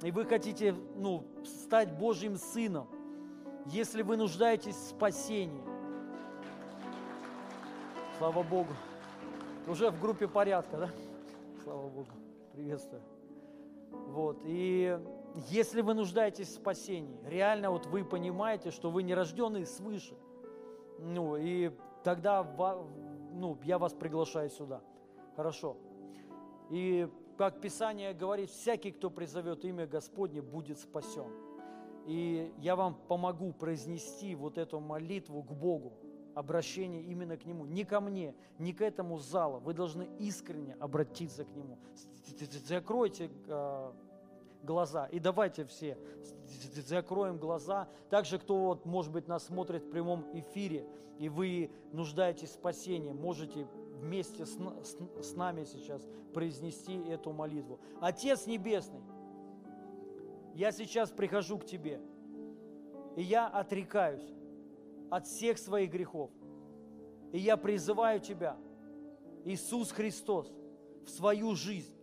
И вы хотите ну, стать Божьим Сыном если вы нуждаетесь в спасении. Слава Богу. Уже в группе порядка, да? Слава Богу. Приветствую. Вот. И если вы нуждаетесь в спасении, реально вот вы понимаете, что вы не рожденные свыше, ну и тогда ну, я вас приглашаю сюда. Хорошо. И как Писание говорит, всякий, кто призовет имя Господне, будет спасен. И я вам помогу произнести вот эту молитву к Богу, обращение именно к Нему, не ко мне, не к этому залу. Вы должны искренне обратиться к Нему. Закройте а, глаза и давайте все закроем глаза. Также, кто вот, может быть, нас смотрит в прямом эфире, и вы нуждаетесь в спасении, можете вместе с, с, с нами сейчас произнести эту молитву. Отец Небесный, я сейчас прихожу к Тебе, и я отрекаюсь от всех своих грехов. И я призываю Тебя, Иисус Христос, в свою жизнь.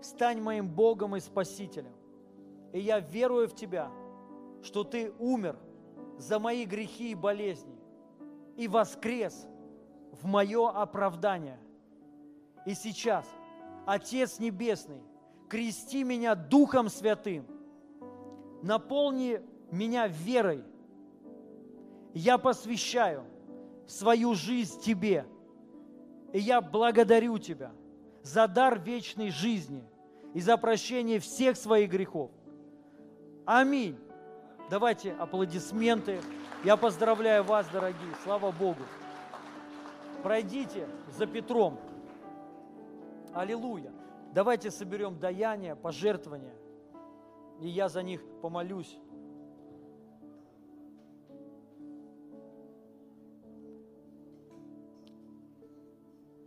Стань моим Богом и Спасителем. И я верую в Тебя, что Ты умер за мои грехи и болезни и воскрес в мое оправдание. И сейчас, Отец Небесный, крести меня Духом Святым, наполни меня верой. Я посвящаю свою жизнь Тебе, и я благодарю Тебя за дар вечной жизни и за прощение всех своих грехов. Аминь. Давайте аплодисменты. Я поздравляю вас, дорогие. Слава Богу. Пройдите за Петром. Аллилуйя. Давайте соберем даяние, пожертвования. И я за них помолюсь.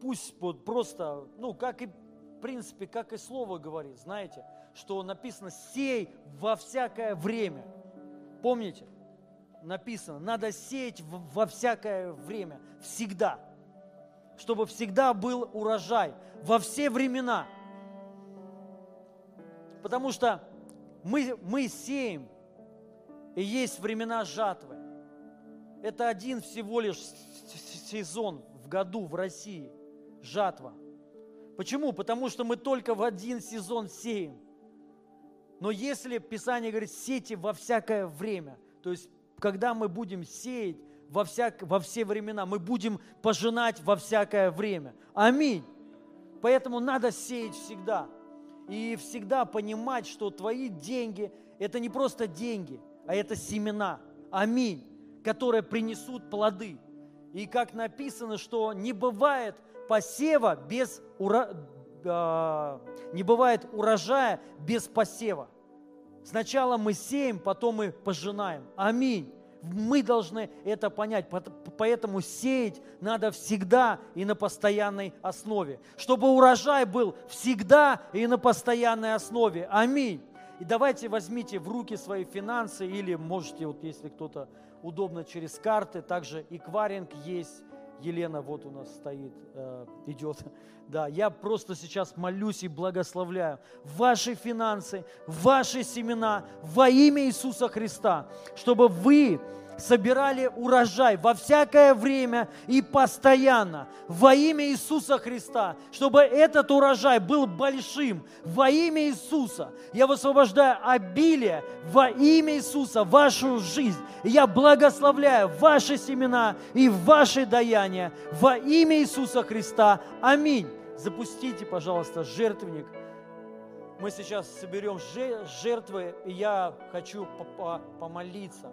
Пусть вот просто, ну, как и, в принципе, как и слово говорит, знаете, что написано «сей во всякое время». Помните? Написано, надо сеять во всякое время, всегда, чтобы всегда был урожай, во все времена. Потому что мы, мы сеем, и есть времена жатвы. Это один всего лишь сезон в году в России, жатва. Почему? Потому что мы только в один сезон сеем – но если Писание говорит, сейте во всякое время, то есть когда мы будем сеять во, всяк, во все времена, мы будем пожинать во всякое время. Аминь. Поэтому надо сеять всегда. И всегда понимать, что твои деньги – это не просто деньги, а это семена. Аминь. Которые принесут плоды. И как написано, что не бывает посева без ура... А, не бывает урожая без посева. Сначала мы сеем, потом мы пожинаем. Аминь. Мы должны это понять, поэтому сеять надо всегда и на постоянной основе, чтобы урожай был всегда и на постоянной основе. Аминь. И давайте возьмите в руки свои финансы или можете, вот если кто-то удобно через карты, также эквайринг есть, Елена вот у нас стоит, э, идет. Да, я просто сейчас молюсь и благословляю ваши финансы, ваши семена во имя Иисуса Христа, чтобы вы собирали урожай во всякое время и постоянно во имя Иисуса Христа, чтобы этот урожай был большим во имя Иисуса. Я высвобождаю обилие во имя Иисуса, вашу жизнь. Я благословляю ваши семена и ваши даяния во имя Иисуса Христа. Аминь. Запустите, пожалуйста, жертвенник. Мы сейчас соберем жертвы, и я хочу помолиться.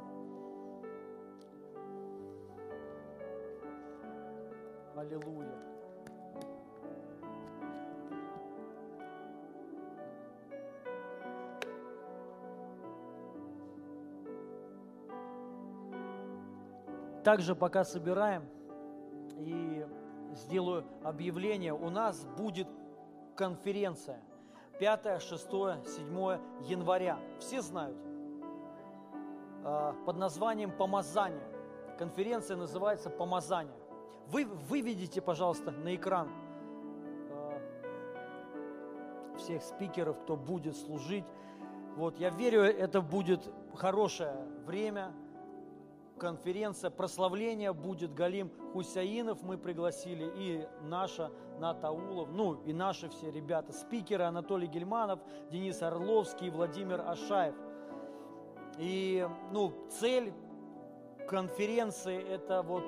Аллилуйя. Также пока собираем и сделаю объявление, у нас будет конференция 5, 6, 7 января. Все знают. А, под названием «Помазание». Конференция называется «Помазание». Вы выведите, пожалуйста, на экран э, всех спикеров, кто будет служить. Вот, я верю, это будет хорошее время, конференция, прославление будет Галим Хусяинов, мы пригласили, и наша Натаулов, ну и наши все ребята, спикеры Анатолий Гельманов, Денис Орловский, Владимир Ашаев. И ну, цель конференции – это вот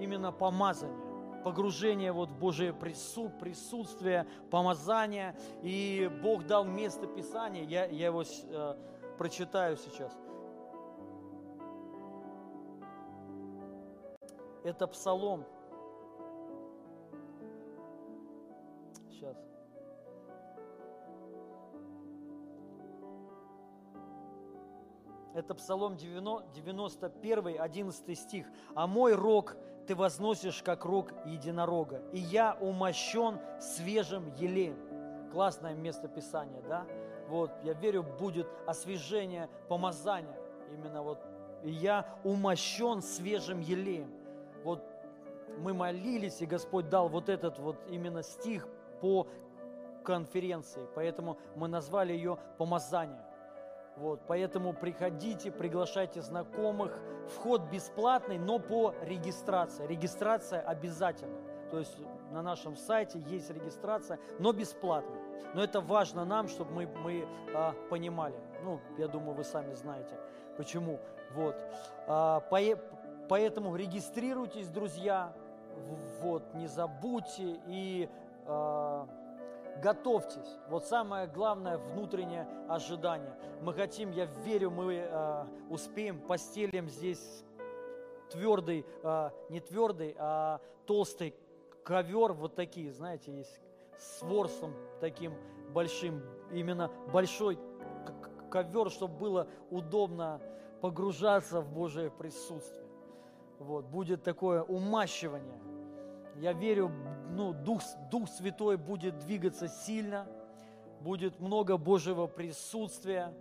именно помазание погружение вот в Божие прису, присутствие, помазание. И Бог дал место Писания, я, я его э, прочитаю сейчас. Это Псалом. Сейчас. Это Псалом 91, 11 стих. «А мой рог ты возносишь, как рог единорога, и я умощен свежим елеем». Классное место Писания, да? Вот, я верю, будет освежение, помазание. Именно вот, и я умощен свежим елеем. Вот мы молились, и Господь дал вот этот вот именно стих по конференции, поэтому мы назвали ее «Помазание». Вот, поэтому приходите, приглашайте знакомых. Вход бесплатный, но по регистрации. Регистрация обязательно. То есть на нашем сайте есть регистрация, но бесплатно. Но это важно нам, чтобы мы, мы а, понимали. Ну, я думаю, вы сами знаете, почему. Вот. А, по, поэтому регистрируйтесь, друзья. Вот, не забудьте и а, готовьтесь. Вот самое главное внутреннее ожидание. Мы хотим, я верю, мы э, успеем, постелим здесь твердый, э, не твердый, а толстый ковер, вот такие, знаете, есть с ворсом таким большим, именно большой ковер, чтобы было удобно погружаться в Божие присутствие. Вот, будет такое умащивание – я верю, ну, Дух, Дух Святой будет двигаться сильно, будет много Божьего присутствия,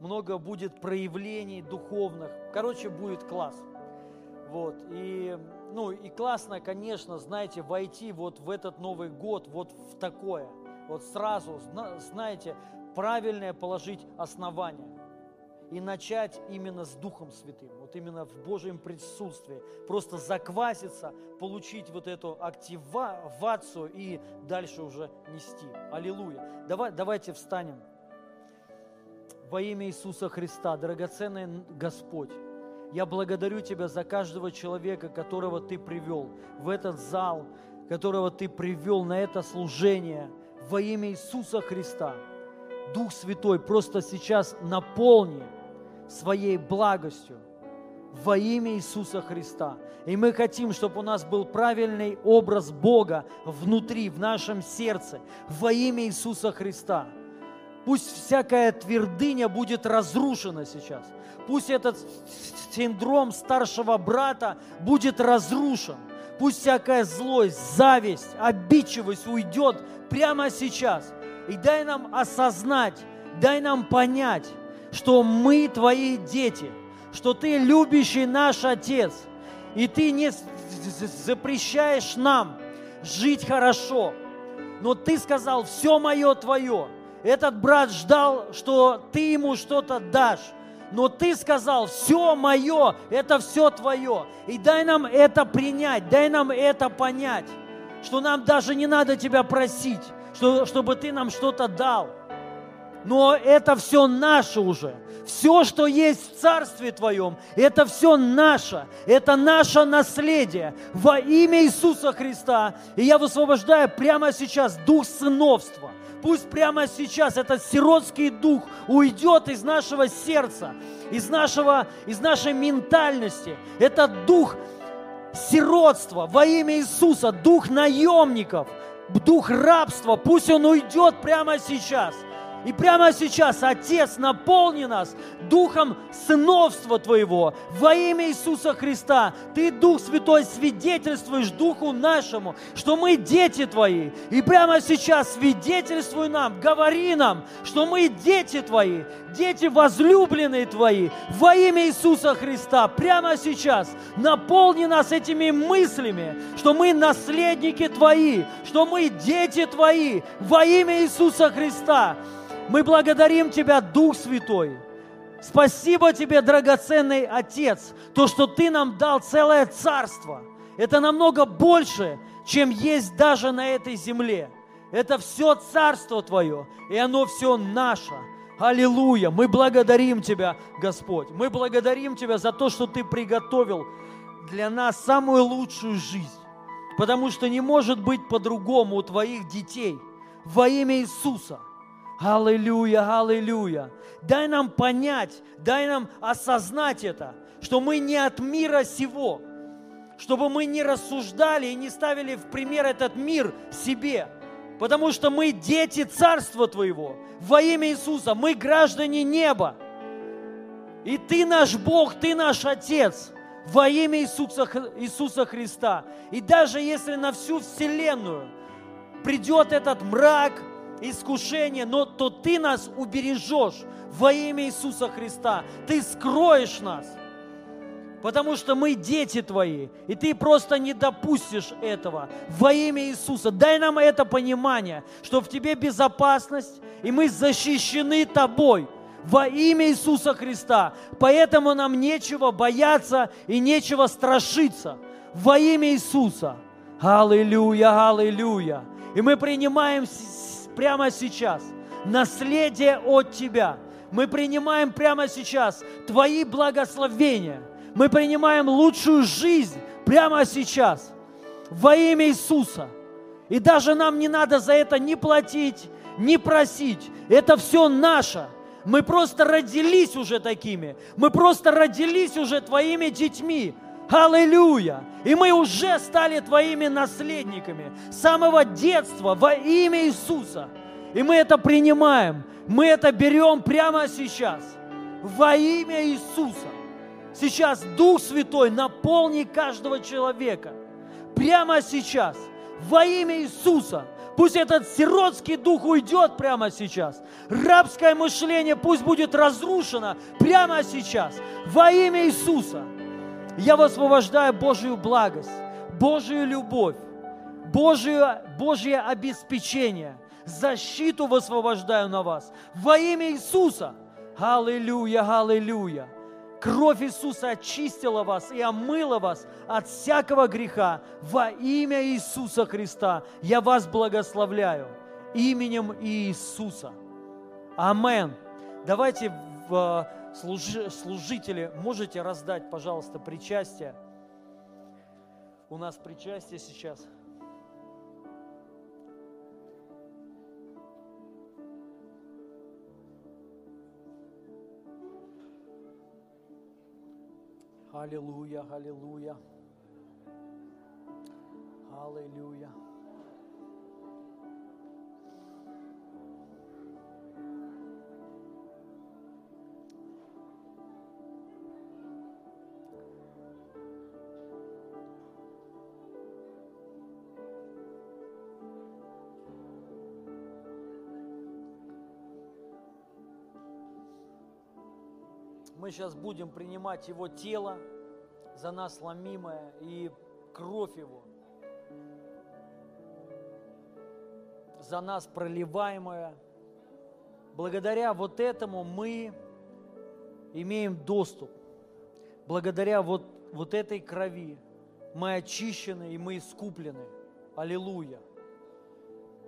много будет проявлений духовных. Короче, будет класс. Вот, и, ну, и классно, конечно, знаете, войти вот в этот Новый год, вот в такое. Вот сразу, знаете, правильное положить основание и начать именно с Духом Святым, вот именно в Божьем присутствии, просто закваситься, получить вот эту активацию и дальше уже нести. Аллилуйя. Давай, давайте встанем. Во имя Иисуса Христа, драгоценный Господь, я благодарю Тебя за каждого человека, которого Ты привел в этот зал, которого Ты привел на это служение во имя Иисуса Христа. Дух Святой, просто сейчас наполни своей благостью во имя Иисуса Христа. И мы хотим, чтобы у нас был правильный образ Бога внутри, в нашем сердце, во имя Иисуса Христа. Пусть всякая твердыня будет разрушена сейчас. Пусть этот синдром старшего брата будет разрушен. Пусть всякая злость, зависть, обидчивость уйдет прямо сейчас. И дай нам осознать, дай нам понять, что мы твои дети, что ты любящий наш Отец, и ты не запрещаешь нам жить хорошо, но ты сказал, все мое твое. Этот брат ждал, что ты ему что-то дашь, но ты сказал, все мое, это все твое. И дай нам это принять, дай нам это понять, что нам даже не надо тебя просить, что, чтобы ты нам что-то дал но это все наше уже. Все, что есть в Царстве Твоем, это все наше, это наше наследие во имя Иисуса Христа. И я высвобождаю прямо сейчас дух сыновства. Пусть прямо сейчас этот сиротский дух уйдет из нашего сердца, из, нашего, из нашей ментальности. Этот дух сиротства во имя Иисуса, дух наемников, дух рабства, пусть он уйдет прямо сейчас – и прямо сейчас, Отец, наполни нас духом сыновства Твоего во имя Иисуса Христа. Ты, Дух Святой, свидетельствуешь Духу нашему, что мы дети Твои. И прямо сейчас свидетельствуй нам, говори нам, что мы дети Твои, дети возлюбленные Твои во имя Иисуса Христа. Прямо сейчас наполни нас этими мыслями, что мы наследники Твои, что мы дети Твои во имя Иисуса Христа. Мы благодарим Тебя, Дух Святой. Спасибо Тебе, драгоценный Отец, то, что Ты нам дал целое царство. Это намного больше, чем есть даже на этой земле. Это все царство Твое, и оно все наше. Аллилуйя! Мы благодарим Тебя, Господь. Мы благодарим Тебя за то, что Ты приготовил для нас самую лучшую жизнь, потому что не может быть по-другому у твоих детей во имя Иисуса. Аллилуйя, аллилуйя. Дай нам понять, дай нам осознать это, что мы не от мира сего, чтобы мы не рассуждали и не ставили в пример этот мир себе, потому что мы дети Царства Твоего во имя Иисуса, мы граждане неба. И Ты наш Бог, Ты наш Отец во имя Иисуса, Иисуса Христа. И даже если на всю Вселенную придет этот мрак, искушение, но то Ты нас убережешь во имя Иисуса Христа. Ты скроешь нас, потому что мы дети Твои, и Ты просто не допустишь этого во имя Иисуса. Дай нам это понимание, что в Тебе безопасность, и мы защищены Тобой во имя Иисуса Христа. Поэтому нам нечего бояться и нечего страшиться во имя Иисуса. Аллилуйя, аллилуйя. И мы принимаем прямо сейчас наследие от Тебя. Мы принимаем прямо сейчас Твои благословения. Мы принимаем лучшую жизнь прямо сейчас во имя Иисуса. И даже нам не надо за это ни платить, ни просить. Это все наше. Мы просто родились уже такими. Мы просто родились уже Твоими детьми. Аллилуйя! И мы уже стали Твоими наследниками с самого детства во имя Иисуса. И мы это принимаем, мы это берем прямо сейчас во имя Иисуса. Сейчас Дух Святой наполни каждого человека. Прямо сейчас. Во имя Иисуса. Пусть этот сиротский дух уйдет прямо сейчас. Рабское мышление пусть будет разрушено прямо сейчас. Во имя Иисуса. Я высвобождаю Божию благость, Божию любовь, Божие, Божье обеспечение, защиту высвобождаю на вас во имя Иисуса. Аллилуйя, аллилуйя. Кровь Иисуса очистила вас и омыла вас от всякого греха во имя Иисуса Христа. Я вас благословляю именем Иисуса. Амен. Давайте в служители, можете раздать, пожалуйста, причастие? У нас причастие сейчас. Аллилуйя, аллилуйя. Аллилуйя. Сейчас будем принимать Его тело за нас ломимое и кровь Его за нас проливаемая. Благодаря вот этому мы имеем доступ. Благодаря вот, вот этой крови мы очищены и мы искуплены. Аллилуйя.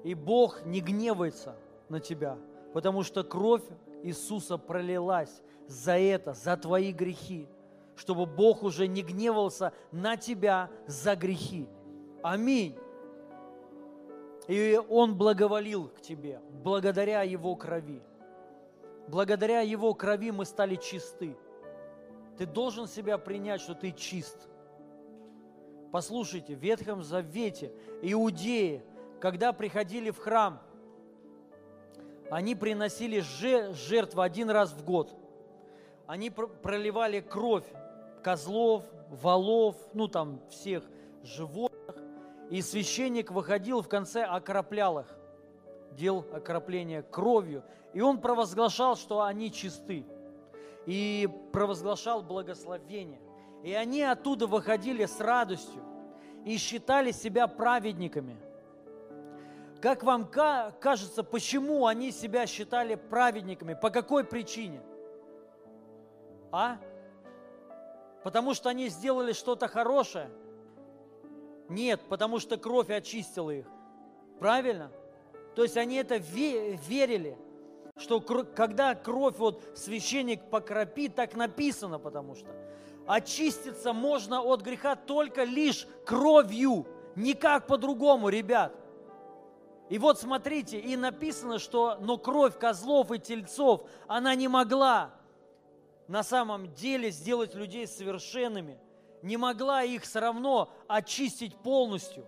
И Бог не гневается на тебя, потому что кровь Иисуса пролилась за это, за твои грехи, чтобы Бог уже не гневался на тебя за грехи. Аминь. И Он благоволил к тебе благодаря Его крови. Благодаря Его крови мы стали чисты. Ты должен себя принять, что ты чист. Послушайте, в Ветхом Завете иудеи, когда приходили в храм, они приносили жертву один раз в год они проливали кровь козлов, валов, ну там всех животных, и священник выходил в конце, окроплял их, делал окропление кровью, и он провозглашал, что они чисты, и провозглашал благословение. И они оттуда выходили с радостью и считали себя праведниками. Как вам кажется, почему они себя считали праведниками? По какой причине? А? Потому что они сделали что-то хорошее? Нет, потому что кровь очистила их. Правильно? То есть они это верили, что когда кровь вот священник покропит, так написано, потому что Очиститься можно от греха только лишь кровью, никак по-другому, ребят. И вот смотрите, и написано, что но кровь козлов и тельцов, она не могла на самом деле сделать людей совершенными, не могла их все равно очистить полностью.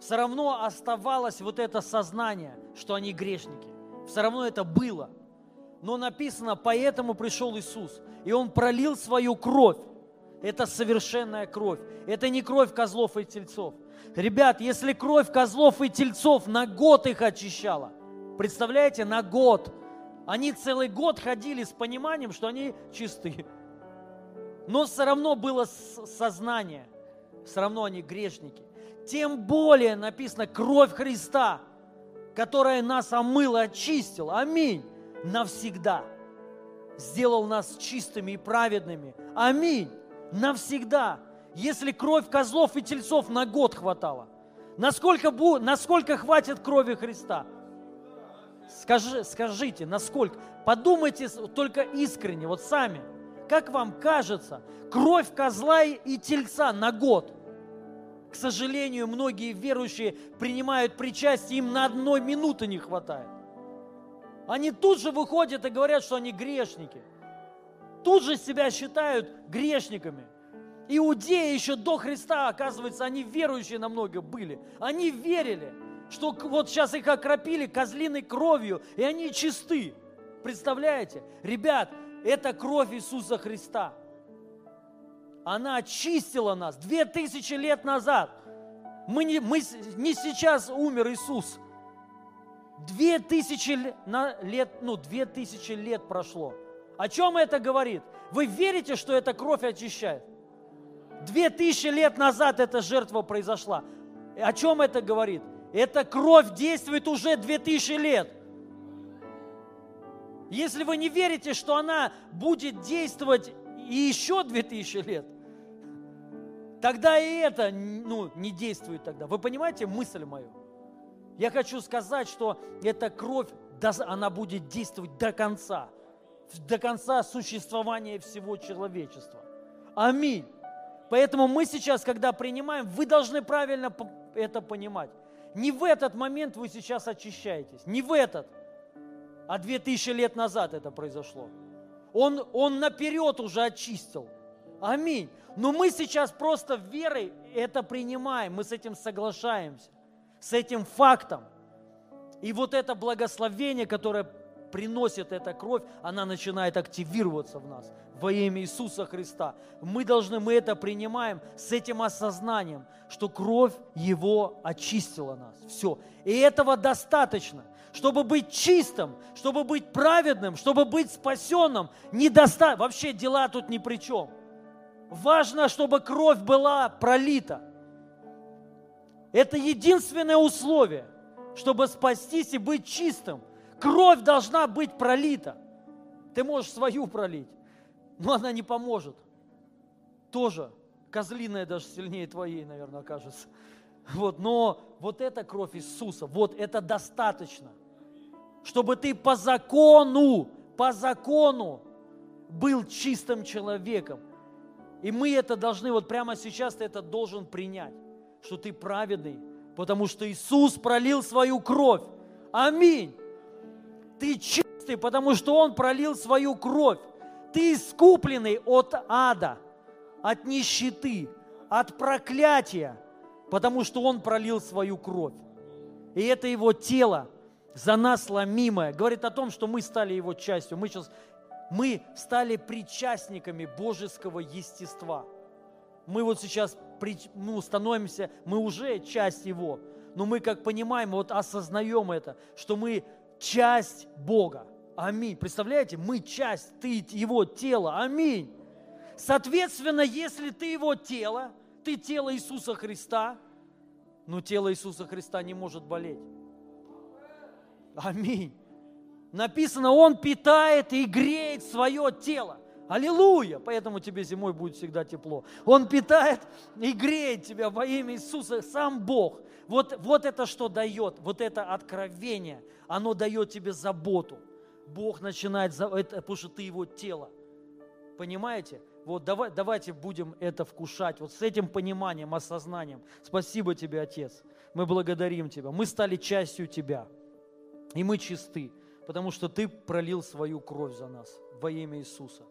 Все равно оставалось вот это сознание, что они грешники. Все равно это было. Но написано, поэтому пришел Иисус, и Он пролил свою кровь. Это совершенная кровь. Это не кровь козлов и тельцов – Ребят, если кровь козлов и тельцов на год их очищала, представляете, на год, они целый год ходили с пониманием, что они чистые. Но все равно было сознание, все равно они грешники. Тем более написано кровь Христа, которая нас омыла, очистила. Аминь. Навсегда. Сделал нас чистыми и праведными. Аминь. Навсегда если кровь козлов и тельцов на год хватало? Насколько, насколько хватит крови Христа? Скажи, скажите, насколько? Подумайте только искренне, вот сами. Как вам кажется, кровь козла и тельца на год? К сожалению, многие верующие принимают причастие, им на одной минуты не хватает. Они тут же выходят и говорят, что они грешники. Тут же себя считают грешниками – Иудеи еще до Христа, оказывается, они верующие намного были. Они верили, что вот сейчас их окропили козлиной кровью, и они чисты. Представляете? Ребят, это кровь Иисуса Христа. Она очистила нас две тысячи лет назад. Мы не, мы не сейчас умер Иисус. Две тысячи лет, ну, две тысячи лет прошло. О чем это говорит? Вы верите, что эта кровь очищает? Две тысячи лет назад эта жертва произошла. О чем это говорит? Эта кровь действует уже две тысячи лет. Если вы не верите, что она будет действовать и еще две тысячи лет, тогда и это ну, не действует тогда. Вы понимаете мысль мою? Я хочу сказать, что эта кровь, она будет действовать до конца, до конца существования всего человечества. Аминь. Поэтому мы сейчас, когда принимаем, вы должны правильно это понимать. Не в этот момент вы сейчас очищаетесь, не в этот, а две тысячи лет назад это произошло. Он, он наперед уже очистил. Аминь. Но мы сейчас просто верой это принимаем, мы с этим соглашаемся, с этим фактом. И вот это благословение, которое приносит эта кровь, она начинает активироваться в нас во имя Иисуса Христа. Мы должны, мы это принимаем с этим осознанием, что кровь Его очистила нас. Все. И этого достаточно. Чтобы быть чистым, чтобы быть праведным, чтобы быть спасенным, недоста... вообще дела тут ни при чем. Важно, чтобы кровь была пролита. Это единственное условие, чтобы спастись и быть чистым. Кровь должна быть пролита. Ты можешь свою пролить, но она не поможет. Тоже козлиная даже сильнее твоей, наверное, окажется. Вот, но вот эта кровь Иисуса, вот это достаточно, чтобы ты по закону, по закону был чистым человеком. И мы это должны, вот прямо сейчас ты это должен принять, что ты праведный, потому что Иисус пролил свою кровь. Аминь. Ты чистый, потому что Он пролил свою кровь. Ты искупленный от ада, от нищеты, от проклятия, потому что Он пролил свою кровь. И это Его тело за нас ломимое. Говорит о том, что мы стали Его частью. Мы сейчас мы стали причастниками божеского естества. Мы вот сейчас ну, становимся, мы уже часть Его, но мы как понимаем, вот осознаем это, что мы часть Бога. Аминь. Представляете, мы часть, ты его тело. Аминь. Соответственно, если ты его тело, ты тело Иисуса Христа, но тело Иисуса Христа не может болеть. Аминь. Написано, Он питает и греет свое тело. Аллилуйя! Поэтому тебе зимой будет всегда тепло. Он питает и греет тебя во имя Иисуса, сам Бог. Вот, вот это что дает, вот это откровение, оно дает тебе заботу. Бог начинает, это, потому что ты его тело. Понимаете? Вот давай, давайте будем это вкушать, вот с этим пониманием, осознанием. Спасибо тебе, Отец. Мы благодарим Тебя. Мы стали частью Тебя. И мы чисты, потому что Ты пролил свою кровь за нас во имя Иисуса.